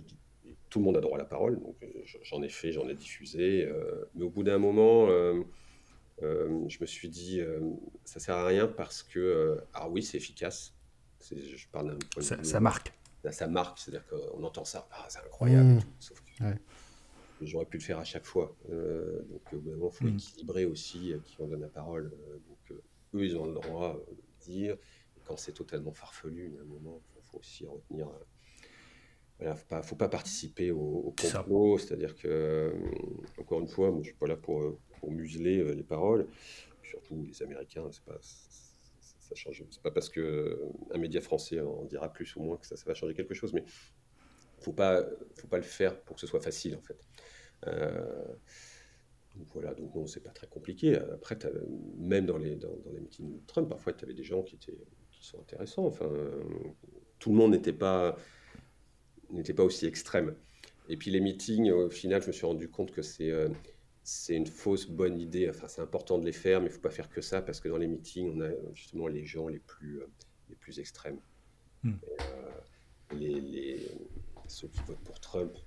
tout le monde a droit à la parole, donc j'en ai fait, j'en ai diffusé, euh, mais au bout d'un moment, euh, euh, je me suis dit, ça sert à rien parce que, ah oui, c'est efficace. Je parle d'un point de ça, vue- ça marque Là, ça marque, c'est-à-dire qu'on entend ça, ah, c'est incroyable, Mmh. tout, sauf que Ouais. j'aurais pu le faire à chaque fois. Donc, au bout d'un moment, il faut Mmh. équilibrer aussi qui on donne la parole. Donc, eux, ils ont le droit euh, de dire. Et quand c'est totalement farfelu, il y a un moment, il faut, faut aussi retenir. euh, voilà, faut pas, faut pas participer au, au complot, c'est-à-dire que, euh, encore une fois, moi, je suis pas là pour, pour museler les paroles. Surtout les Américains, c'est pas, ça, change. C'est pas parce que euh, un média français en dira plus ou moins que ça, ça va changer quelque chose, mais faut pas, faut pas le faire pour que ce soit facile en fait. Euh, donc voilà, donc non, c'est pas très compliqué. Après, même dans les, dans, les meetings de Trump, parfois, tu avais des gens qui, étaient, qui sont intéressants. Enfin, tout le monde n'était pas, n'était pas aussi extrême. Et puis les meetings, au final, je me suis rendu compte que c'est euh, c'est une fausse bonne idée. Enfin, c'est important de les faire, mais il ne faut pas faire que ça, parce que dans les meetings, on a justement les gens les plus, euh, les plus extrêmes. Hmm. Euh, les, les, ceux qui votent pour Trump,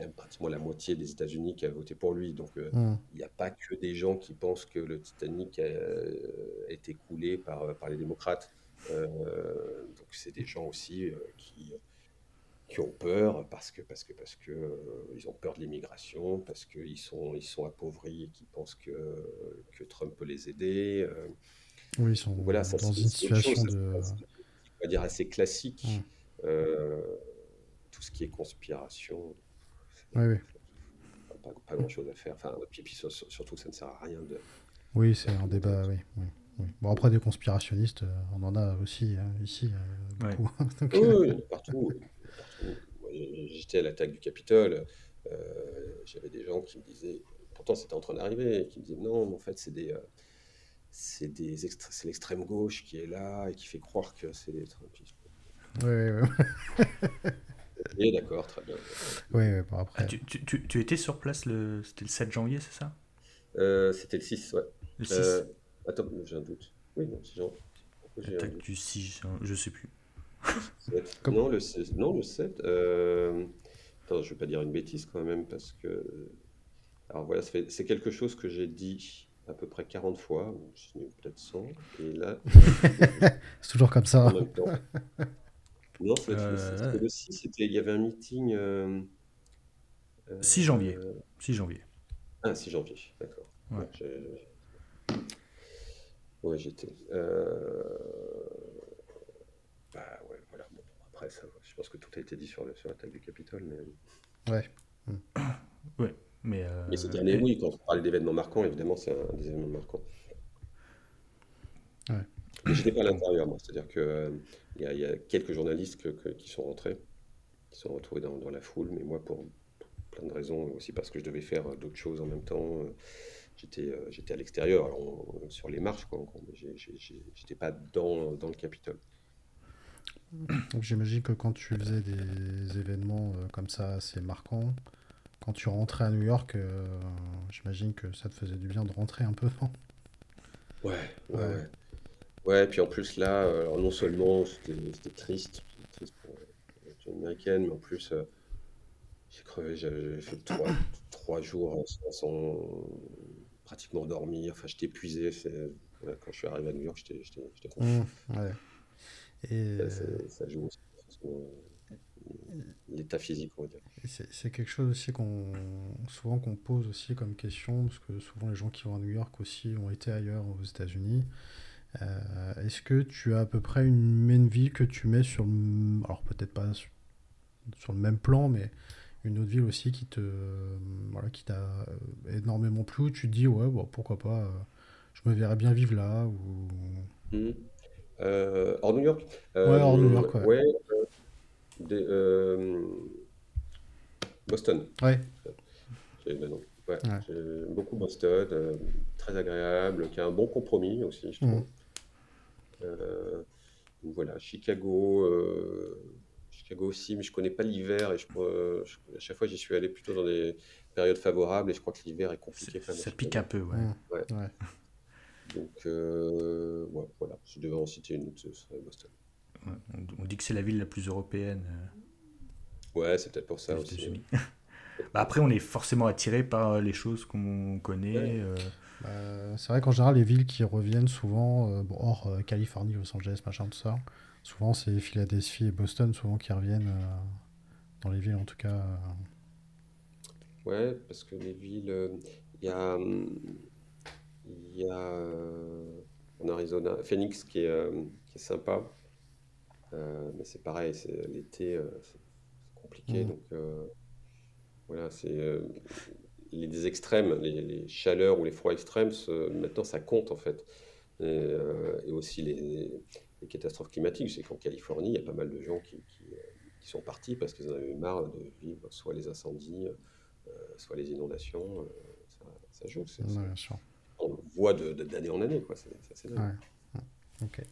quand même pratiquement la moitié des États-Unis qui a voté pour lui. Donc, hmm. il n'y a pas que des gens qui pensent que le Titanic a, été coulé par, par les démocrates. donc, c'est des gens aussi qui qui ont peur parce que parce que parce que euh, ils ont peur de l'immigration, parce qu'ils sont ils sont appauvris et qu'ils pensent que que Trump peut les aider. Euh. oui, ils sont voilà, ça, dans une situation de on va dire assez classique. Euh, tout ce qui est conspiration. Oui, oui. Pas, pas, grand chose à faire. Enfin, puis, puis surtout, ça ne sert à rien de. Oui, c'est un débat, oui. oui. Bon, après, des conspirationnistes, on en a aussi hein, ici, beaucoup. oui, partout. J'étais à l'attaque du Capitole, euh, j'avais des gens qui me disaient, pourtant c'était en train d'arriver, qui me disaient non, en fait c'est des, euh, c'est des c'est l'extrême gauche qui est là et qui fait croire que c'est des Trumpistes. Oui, oui, [LAUGHS] oui. d'accord, très bien. Oui, bon, après. Ah, tu, tu, tu, étais sur place le, c'était le 7 janvier, c'est ça? Euh, C'était le 6, ouais. Le 6 Attends, j'ai un doute. Oui, non, 6 janvier. L'attaque du 6, je sais plus. [LAUGHS] Non, le, non, le 7. Euh... Attends, je vais pas dire une bêtise quand même, parce que. Alors voilà, c'est quelque chose que j'ai dit à peu près 40 fois, ou peut-être 100, et là. [LAUGHS] c'est toujours comme ça. [LAUGHS] Non, c'est euh... le 6, il y avait un meeting. Euh... 6 janvier. 6 janvier. Ah, 6 janvier, d'accord. Ouais, ouais j'étais. Euh je pense que tout a été dit sur, sur l'attaque du Capitole. Mais... Ouais. [COUGHS] ouais, mais. Euh... Mais cette année, oui, quand on parle d'événements marquants, évidemment, c'est un des événements marquants. Ouais. J'étais pas à l'intérieur, moi. C'est-à-dire qu'il euh, y, a, y a quelques journalistes que, qui sont rentrés, qui sont retrouvés dans, dans, la foule, mais moi, pour, plein de raisons, aussi parce que je devais faire d'autres choses en même temps, euh, j'étais euh, j'étais à l'extérieur, sur les marches, quoi. J'étais pas dans, dans le Capitole. Donc j'imagine que quand tu faisais des événements euh, comme ça assez marquants, quand tu rentrais à New York, euh, j'imagine que ça te faisait du bien de rentrer un peu, ouais, ouais, ouais. Ouais, puis en plus là, euh, alors non seulement c'était triste, triste pour les américaine, mais en plus j'ai crevé, j'avais fait trois, [COUGHS] trois jours sans, pratiquement dormir, enfin j'étais épuisé. quand je suis arrivé à New York, j'étais confiant. Mmh, ouais. Et ça, joue aussi l'état physique, on va dire. C'est quelque chose aussi qu'on souvent qu'on pose aussi comme question, parce que souvent les gens qui vont à New York aussi ont été ailleurs aux États-Unis. Euh, est-ce que tu as à peu près une même ville que tu mets sur le, alors peut-être pas sur, le même plan, mais une autre ville aussi qui te voilà qui t'a énormément plu, tu te dis ouais bon, pourquoi pas, euh, je me verrais bien vivre là ou. Mmh. Euh, hors New York? Ouais, hors New York, ouais. Euh, euh, Boston. Ouais. Ouais, J'aime beaucoup Boston, très agréable, qui a un bon compromis aussi, je trouve. Mmh. Voilà, Chicago, Chicago aussi, mais je connais pas l'hiver et je, à chaque fois j'y suis allé plutôt dans des périodes favorables et je crois que l'hiver est compliqué. Ça, pique un peu, ouais. ouais. ouais. Donc, euh, ouais, voilà, si je devais en citer une ce serait Boston. on dit que c'est la ville la plus européenne. Euh, ouais, c'est peut-être pour ça aussi. [LAUGHS] bah après, on est forcément attiré par les choses qu'on connaît. Euh. Bah, c'est vrai qu'en général, les villes qui reviennent souvent, bon, hors Californie, Los Angeles, machin, tout ça, souvent c'est Philadelphie et Boston, souvent qui reviennent dans les villes en tout cas. Ouais, parce que les villes, il y a il y a euh, en Arizona Phoenix qui est, euh, qui est sympa. Euh, mais c'est pareil, c'est l'été, c'est compliqué. Mmh. Donc voilà, c'est les extrêmes, les, chaleurs ou les froids extrêmes, maintenant ça compte en fait. Et, aussi les, catastrophes climatiques. C'est qu'en Californie, il y a pas mal de gens qui, qui, sont partis parce qu'ils en avaient marre de vivre soit les incendies, soit les inondations. ça, ça joue. On voit d'année en année, quoi. C'est ouais. Ok.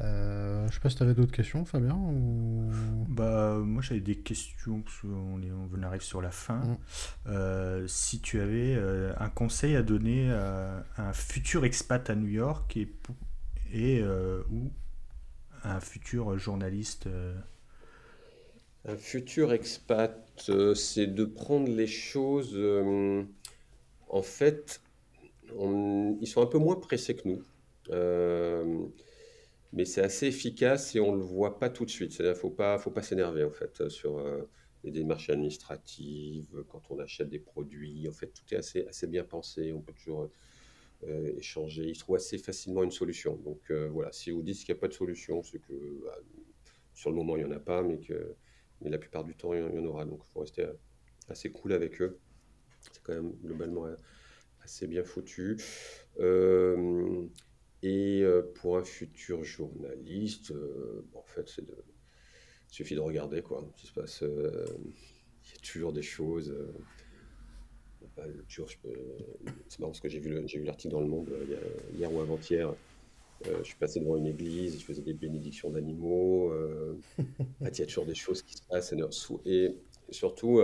Euh, je sais pas si tu avais d'autres questions, Fabien Bah, moi j'avais des questions, parce qu'on on arrive sur la fin. Mm. Euh, si tu avais euh, un conseil à donner à, un futur expat à New York et, et ou un futur journaliste Un futur expat, c'est de prendre les choses. en fait, ils sont un peu moins pressés que nous mais c'est assez efficace et on ne le voit pas tout de suite. C'est-à-dire ne faut pas, faut pas s'énerver en fait sur euh, les démarches administratives, quand on achète des produits. En fait, tout est assez, assez bien pensé. On peut toujours euh, échanger. Il trouve assez facilement une solution. Donc euh, voilà, si vous dites qu'il n'y a pas de solution, c'est que bah, sur le moment il n'y en a pas, mais que mais la plupart du temps il y en aura. Donc il faut rester assez cool avec eux. C'est quand même globalement assez bien foutu. Et euh, pour un futur journaliste, euh, en fait, c'est de... il suffit de regarder quoi. Ce qui se passe, euh, il y a toujours des choses. Bah, c'est marrant parce que j'ai vu, vu l'article dans Le Monde hier ou avant-hier. je suis passé devant une église, je faisais des bénédictions d'animaux. [LAUGHS] il y a toujours des choses qui se passent. Et surtout,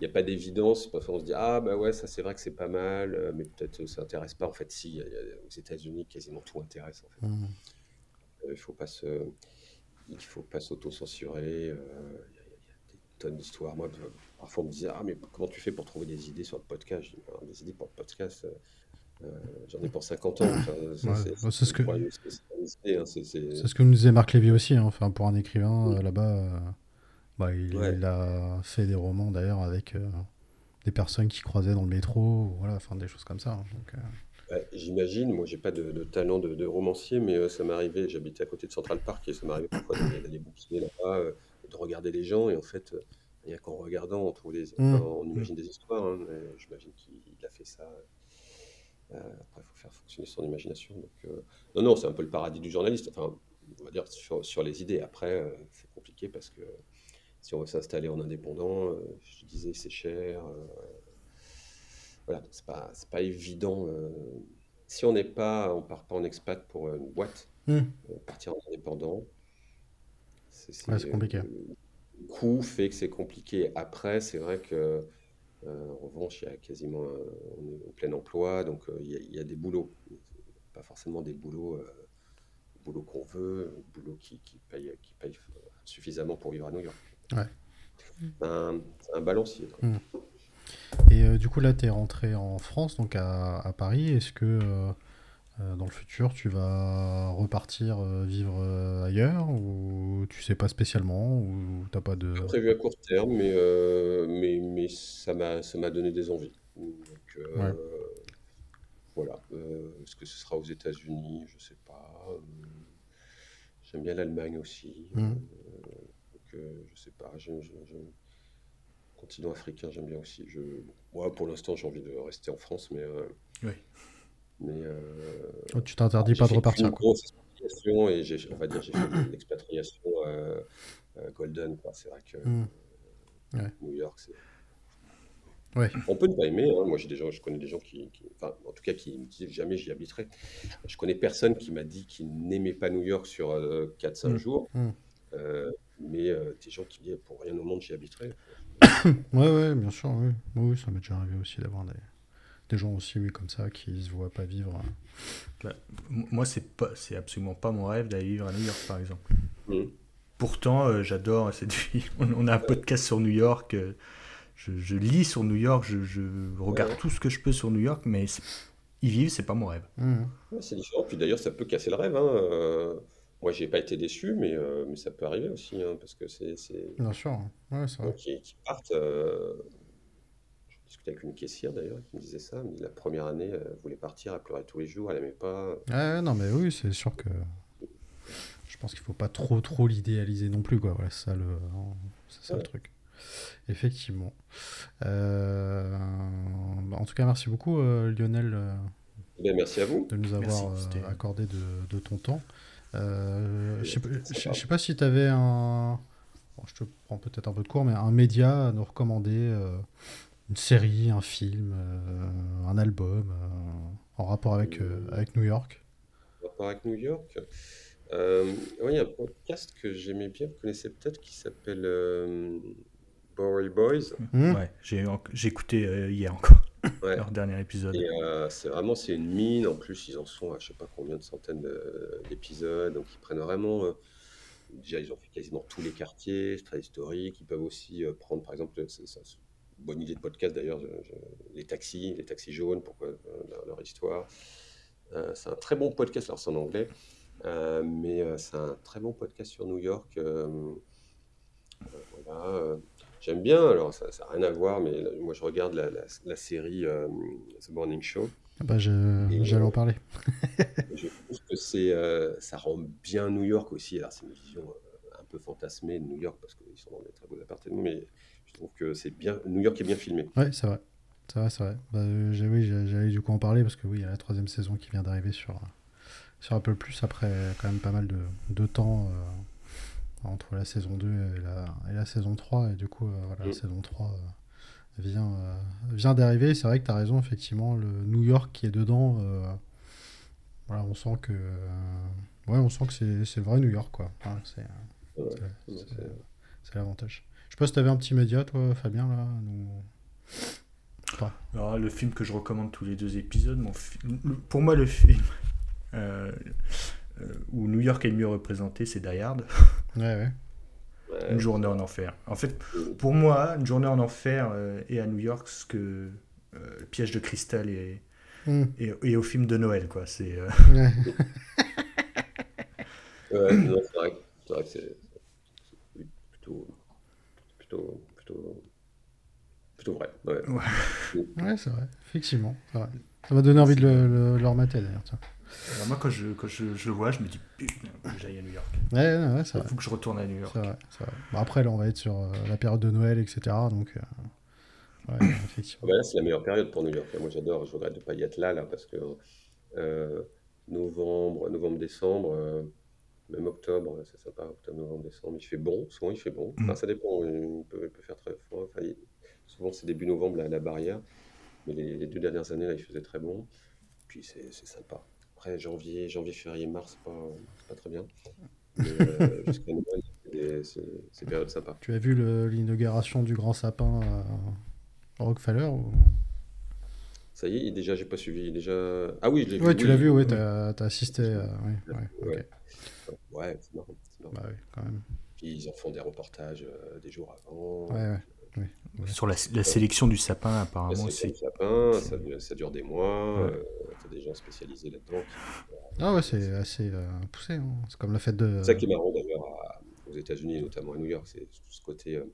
n'y a pas d'évidence. Parfois, on se dit Ah, bah ouais, ça c'est vrai que c'est pas mal, euh, mais peut-être ça n'intéresse pas. En fait, si, aux États-Unis, quasiment tout intéresse. En fait. Mmh. Euh, il faut pas se. Il faut pas s'auto-censurer. Euh, il y, a des tonnes d'histoires. Moi, parfois, on me disait Ah, mais comment tu fais pour trouver des idées sur le podcast? Bah, Des idées pour le podcast. J'en ai pour 50 ans. [COUGHS] c'est ce que hein, c'est ce que nous disait Marc Lévy aussi. Hein. Enfin, pour un écrivain là-bas, bah, il, a fait des romans d'ailleurs avec euh, des personnes qui croisaient dans le métro, voilà, enfin des choses comme ça. Hein, donc, euh. J'imagine, moi j'ai pas de, talent de, romancier, mais euh, ça m'arrivait, j'habitais à côté de Central Park et ça m'arrivait parfois d'aller bouquiner là-bas, de regarder les gens et en fait, il n'y a qu'en regardant, on, trouve des, mmh. on imagine des histoires. Hein, j'imagine qu'il a fait ça. après, il faut faire fonctionner son imagination. Donc, non, non, c'est un peu le paradis du journaliste. Enfin, on va dire sur, sur les idées. Après, c'est compliqué parce que si on veut s'installer en indépendant, euh, je disais c'est cher. Euh, voilà, c'est pas, pas évident. Euh, si on n'est pas, on part pas en expat pour une boîte, hmm. partir en indépendant, c'est compliqué. Le coût fait que c'est compliqué. Après, c'est vrai que en revanche, il y a quasiment on est en plein emploi, donc il y, a des boulots, pas forcément des boulots, boulots qu'on veut, boulots qui, qui payent, qui payent suffisamment pour vivre à New York. Ouais. Un, un balancier. Hmm. Et euh, du coup, là, tu es rentré en France, donc à, à Paris. Est-ce que euh, euh, dans le futur, tu vas repartir vivre ailleurs ou tu sais pas spécialement ou t'as pas de... prévu à court terme, mais, mais, mais ça m'a donné des envies. Donc, voilà. Est-ce que ce sera aux États-Unis? Je sais pas. J'aime bien l'Allemagne aussi. Je sais pas, je, continent africain, j'aime bien aussi. Je, moi, pour l'instant, j'ai envie de rester en France, mais. Euh, oui. Mais. Euh, oh, tu t'interdis pas de repartir. Une grosse expatriation et j'ai, on va dire, j'ai fait une expatriation euh, golden. C'est vrai que hmm. New York, c'est. Ouais. On peut ne pas aimer. Hein. Moi, j'ai des gens, je connais des gens qui, enfin, en tout cas, qui me disent jamais j'y habiterai. Je connais personne qui m'a dit qu'il n'aimait pas New York sur 4-5 hmm. jours. Hmm mais euh, des gens qui disent pour rien au monde j'y habiterai. [COUGHS] ouais, ouais, bien sûr, oui. Oui, ça m'est déjà arrivé aussi d'avoir des, des, gens aussi, oui, comme ça, qui se voient pas vivre. Bah, moi, c'est pas, c'est absolument pas mon rêve d'aller vivre à New York, par exemple. Mmh. Pourtant, euh, j'adore cette vie. [LAUGHS] On a un podcast sur New York. Euh, je, je, lis sur New York, je, je regarde tout ce que je peux sur New York, mais y vivre, c'est pas mon rêve. Mmh. c'est différent. Puis d'ailleurs, ça peut casser le rêve. Hein. Moi, j'ai pas été déçu, mais, euh, mais ça peut arriver aussi, hein, parce que c'est. Bien sûr, ouais, c'est vrai. Qui, qui partent. Euh... Je discutais avec une caissière d'ailleurs qui me disait ça. Mais la première année, elle voulait partir, elle pleurait tous les jours, elle aimait pas. Ouais, non, mais oui, c'est sûr que. Je pense qu'il faut pas trop trop l'idéaliser non plus, quoi. Voilà, c'est ça le, c'est ça le truc. Effectivement. Euh... En tout cas, merci beaucoup, euh, Lionel. Eh merci à vous. De nous avoir accordé de, de ton temps. Euh, je ne sais pas si tu avais un. je te prends peut-être un peu de cours, mais un média à nous recommander euh, une série, un film, un album en rapport avec, avec New York En rapport avec New York oui, il y a un podcast que j'aimais bien, vous connaissez peut-être, qui s'appelle Bowery Boys. Hmm. Ouais, j'ai écouté hier encore. Leur dernier épisode. Euh, c'est vraiment c'est une mine. En plus, ils en sont à je sais pas combien de centaines d'épisodes. Donc, ils prennent vraiment. Euh, déjà, ils ont fait quasiment tous les quartiers. C'est très historique. Ils peuvent aussi euh, prendre, par exemple, c'est une bonne idée de podcast d'ailleurs, les taxis, les taxis jaunes, pourquoi leur, histoire. c'est un très bon podcast. Alors, c'est en anglais, mais c'est un très bon podcast sur New York. voilà. J'aime bien, alors ça n'a rien à voir, mais moi je regarde la, la, série euh, The Morning Show. Ah bah J'allais en parler. [LAUGHS] je trouve que c'est, euh, ça rend bien New York aussi. Alors c'est une vision euh, un peu fantasmée de New York parce qu'ils sont dans des très beaux appartements, mais je trouve que c'est bien, New York est bien filmé. Oui, c'est vrai. C'est vrai, c'est vrai. Bah, oui, j'allais du coup en parler parce que oui, il y a la troisième saison qui vient d'arriver sur, sur Apple Plus après quand même pas mal de, de temps entre la saison 2 et la, et la saison 3. Et du coup, euh, voilà, la mm. saison 3 euh, vient, euh, vient d'arriver. C'est vrai que tu as raison, effectivement, le New York qui est dedans, voilà, on sent que, ouais, on sent que c'est, c'est vrai New York. Quoi. c'est, c'est, l'avantage. Je sais pas si tu avais un petit média, toi, Fabien, là nous... Alors, le film que je recommande tous les deux épisodes, mon pour moi, le film. Euh, où New York est le mieux représenté, c'est Die Hard. [LAUGHS] Ouais, ouais. Une journée en enfer. En fait, pour moi, une journée en enfer euh, est à New York ce que euh, le piège de cristal est, hmm. et, au film de Noël, quoi. C'est. [LAUGHS] Ouais. ouais c'est vrai, vrai, que c'est plutôt, plutôt, plutôt, plutôt vrai. Ouais, ouais. c'est vrai, effectivement. Ça m'a donné envie de le, le, remater d'ailleurs moi, quand, je, quand je, je, le vois, je me dis putain, que j'aille à New York. Ouais, ouais, Il faut que je retourne à New York. Vrai, vrai. Bon, après, là, on va être sur euh, la période de Noël, etc. Donc, euh, ouais, [COUGHS] effectivement. Bah là, c'est la meilleure période pour New York. Moi, j'adore. Je regrette de ne pas y être là, là, parce que euh, novembre, novembre, décembre. Même octobre, c'est sympa, octobre, novembre, décembre, il fait bon, souvent il fait bon. Mm. Enfin, ça dépend, il peut, il peut faire très froid. Enfin, souvent c'est début novembre, la, la barrière. Mais les, les, deux dernières années, là, il faisait très bon. Puis c'est sympa janvier, janvier, février, mars, pas, pas très bien. Euh, jusqu'à Noël, c'est période sympa. Tu as vu l'inauguration du grand sapin à Rockefeller Ça y est, déjà, j'ai pas suivi. Déjà... Ah oui, je l'ai vu. Ouais, tu l'as vu, ouais, tu as, assisté. oui, ouais, ouais. c'est marrant. Bah oui, quand même. Puis ils en font des reportages euh, des jours avant. Ouais, ouais. Sur la, sélection du sapin, apparemment. c'est sapin, ça, ça, dure des mois. Ouais. Euh, des gens spécialisés là-dedans. Ah ouais, c'est assez euh, poussé. Hein. C'est comme la fête de. C'est ça qui est marrant d'ailleurs aux États-Unis, notamment à New York, c'est ce côté, euh,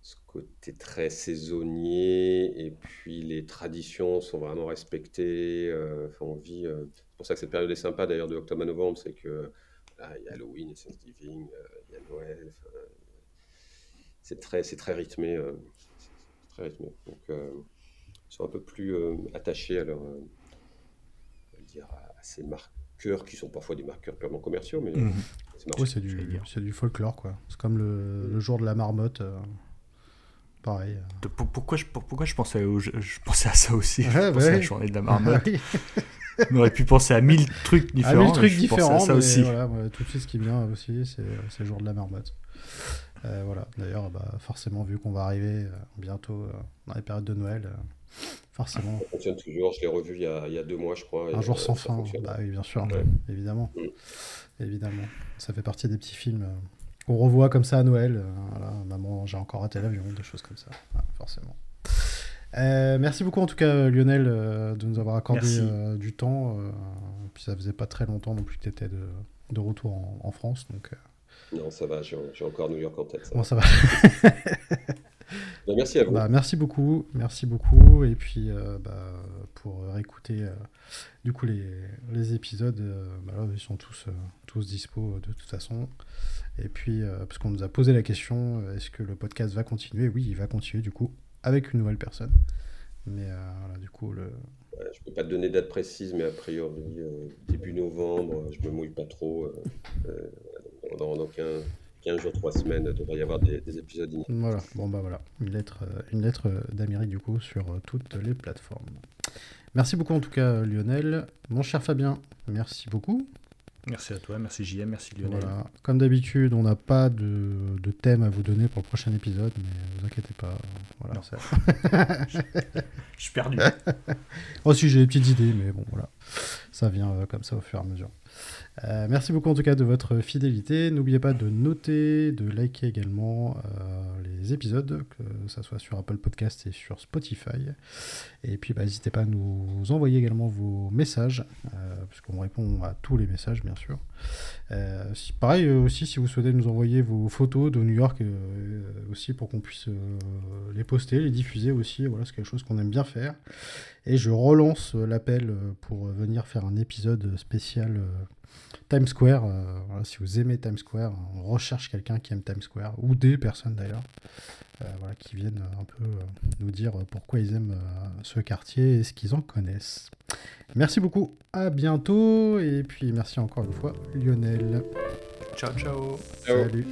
ce côté très saisonnier. Et puis les traditions sont vraiment respectées. Enfin, on vit. c'est pour ça que cette période est sympa d'ailleurs de octobre à novembre, c'est que il y a Halloween, il y a Thanksgiving, il y a Noël c'est très, c'est très rythmé. Euh, très rythmé. Donc, euh, ils sont un peu plus euh, attachés à leur, dire, à ces marqueurs qui sont parfois des marqueurs purement commerciaux, mais mmh. c'est du, c'est du folklore, quoi. C'est comme le, le, jour de la marmotte. Pareil. Pourquoi je, pourquoi je pensais, je, pensais à ça aussi? Je pensais à la journée de la marmotte. [LAUGHS] On aurait pu penser à mille trucs différents. À mille trucs différents. ça aussi. Voilà, tout de suite, ce qui vient aussi, c'est le jour de la marmotte. Euh, voilà. D'ailleurs, bah, forcément, vu qu'on va arriver euh, bientôt euh, dans les périodes de Noël, forcément. Ça fonctionne toujours. Je l'ai revu il y, a, il y, a, deux mois, je crois. Un jour sans fin. Bah oui, bien sûr, évidemment. Mm. Évidemment. Ça fait partie des petits films qu'on revoit comme ça à Noël. voilà, maman, j'ai encore raté l'avion, des choses comme ça. forcément. merci beaucoup en tout cas Lionel de nous avoir accordé du temps. puis ça faisait pas très longtemps non plus que tu étais de, de, retour en, en France. Donc non, ça va, j'ai encore New York en tête. bon, ça va. [LAUGHS] Bah, merci à vous. Bah, merci beaucoup, merci beaucoup. Et puis, euh, bah, pour réécouter euh, du coup les, les épisodes, euh, bah, là, ils sont tous, tous dispo de toute façon. Et puis, parce qu'on nous a posé la question, est-ce que le podcast va continuer? Oui, il va continuer du coup avec une nouvelle personne. Mais voilà, du coup, le, je ne peux pas te donner date précise, mais a priori, début novembre, je me mouille pas trop. Dans, dans 15 jours, 3 semaines, il devrait y avoir des, épisodes inédits. Voilà, bon bah voilà, une lettre, une lettre d'Amérique du coup sur toutes les plateformes. Merci beaucoup en tout cas Lionel. Mon cher Fabien, merci beaucoup. Merci à toi, merci JM, merci Lionel. Comme d'habitude, on n'a pas de, thème à vous donner pour le prochain épisode, mais vous inquiétez pas. Voilà, [LAUGHS] je, suis perdu. [LAUGHS] oh si, j'ai des petites idées, mais bon, voilà. Ça vient euh, comme ça au fur et à mesure. Euh, merci beaucoup en tout cas de votre fidélité. N'oubliez pas de noter, de liker également euh, les épisodes, que ce soit sur Apple Podcast et sur Spotify. Et puis bah, n'hésitez pas à nous envoyer également vos messages, euh, puisqu'on répond à tous les messages bien sûr. pareil aussi si vous souhaitez nous envoyer vos photos de New York aussi pour qu'on puisse les poster, les diffuser aussi. Voilà, c'est quelque chose qu'on aime bien faire. Et je relance l'appel pour venir faire un épisode spécial Times Square, euh, si vous aimez Times Square, on recherche quelqu'un qui aime Times Square, ou des personnes d'ailleurs, euh, voilà, qui viennent un peu euh, nous dire pourquoi ils aiment ce quartier et ce qu'ils en connaissent. Merci beaucoup, à bientôt, et puis merci encore une fois Lionel. Ciao ciao. Salut.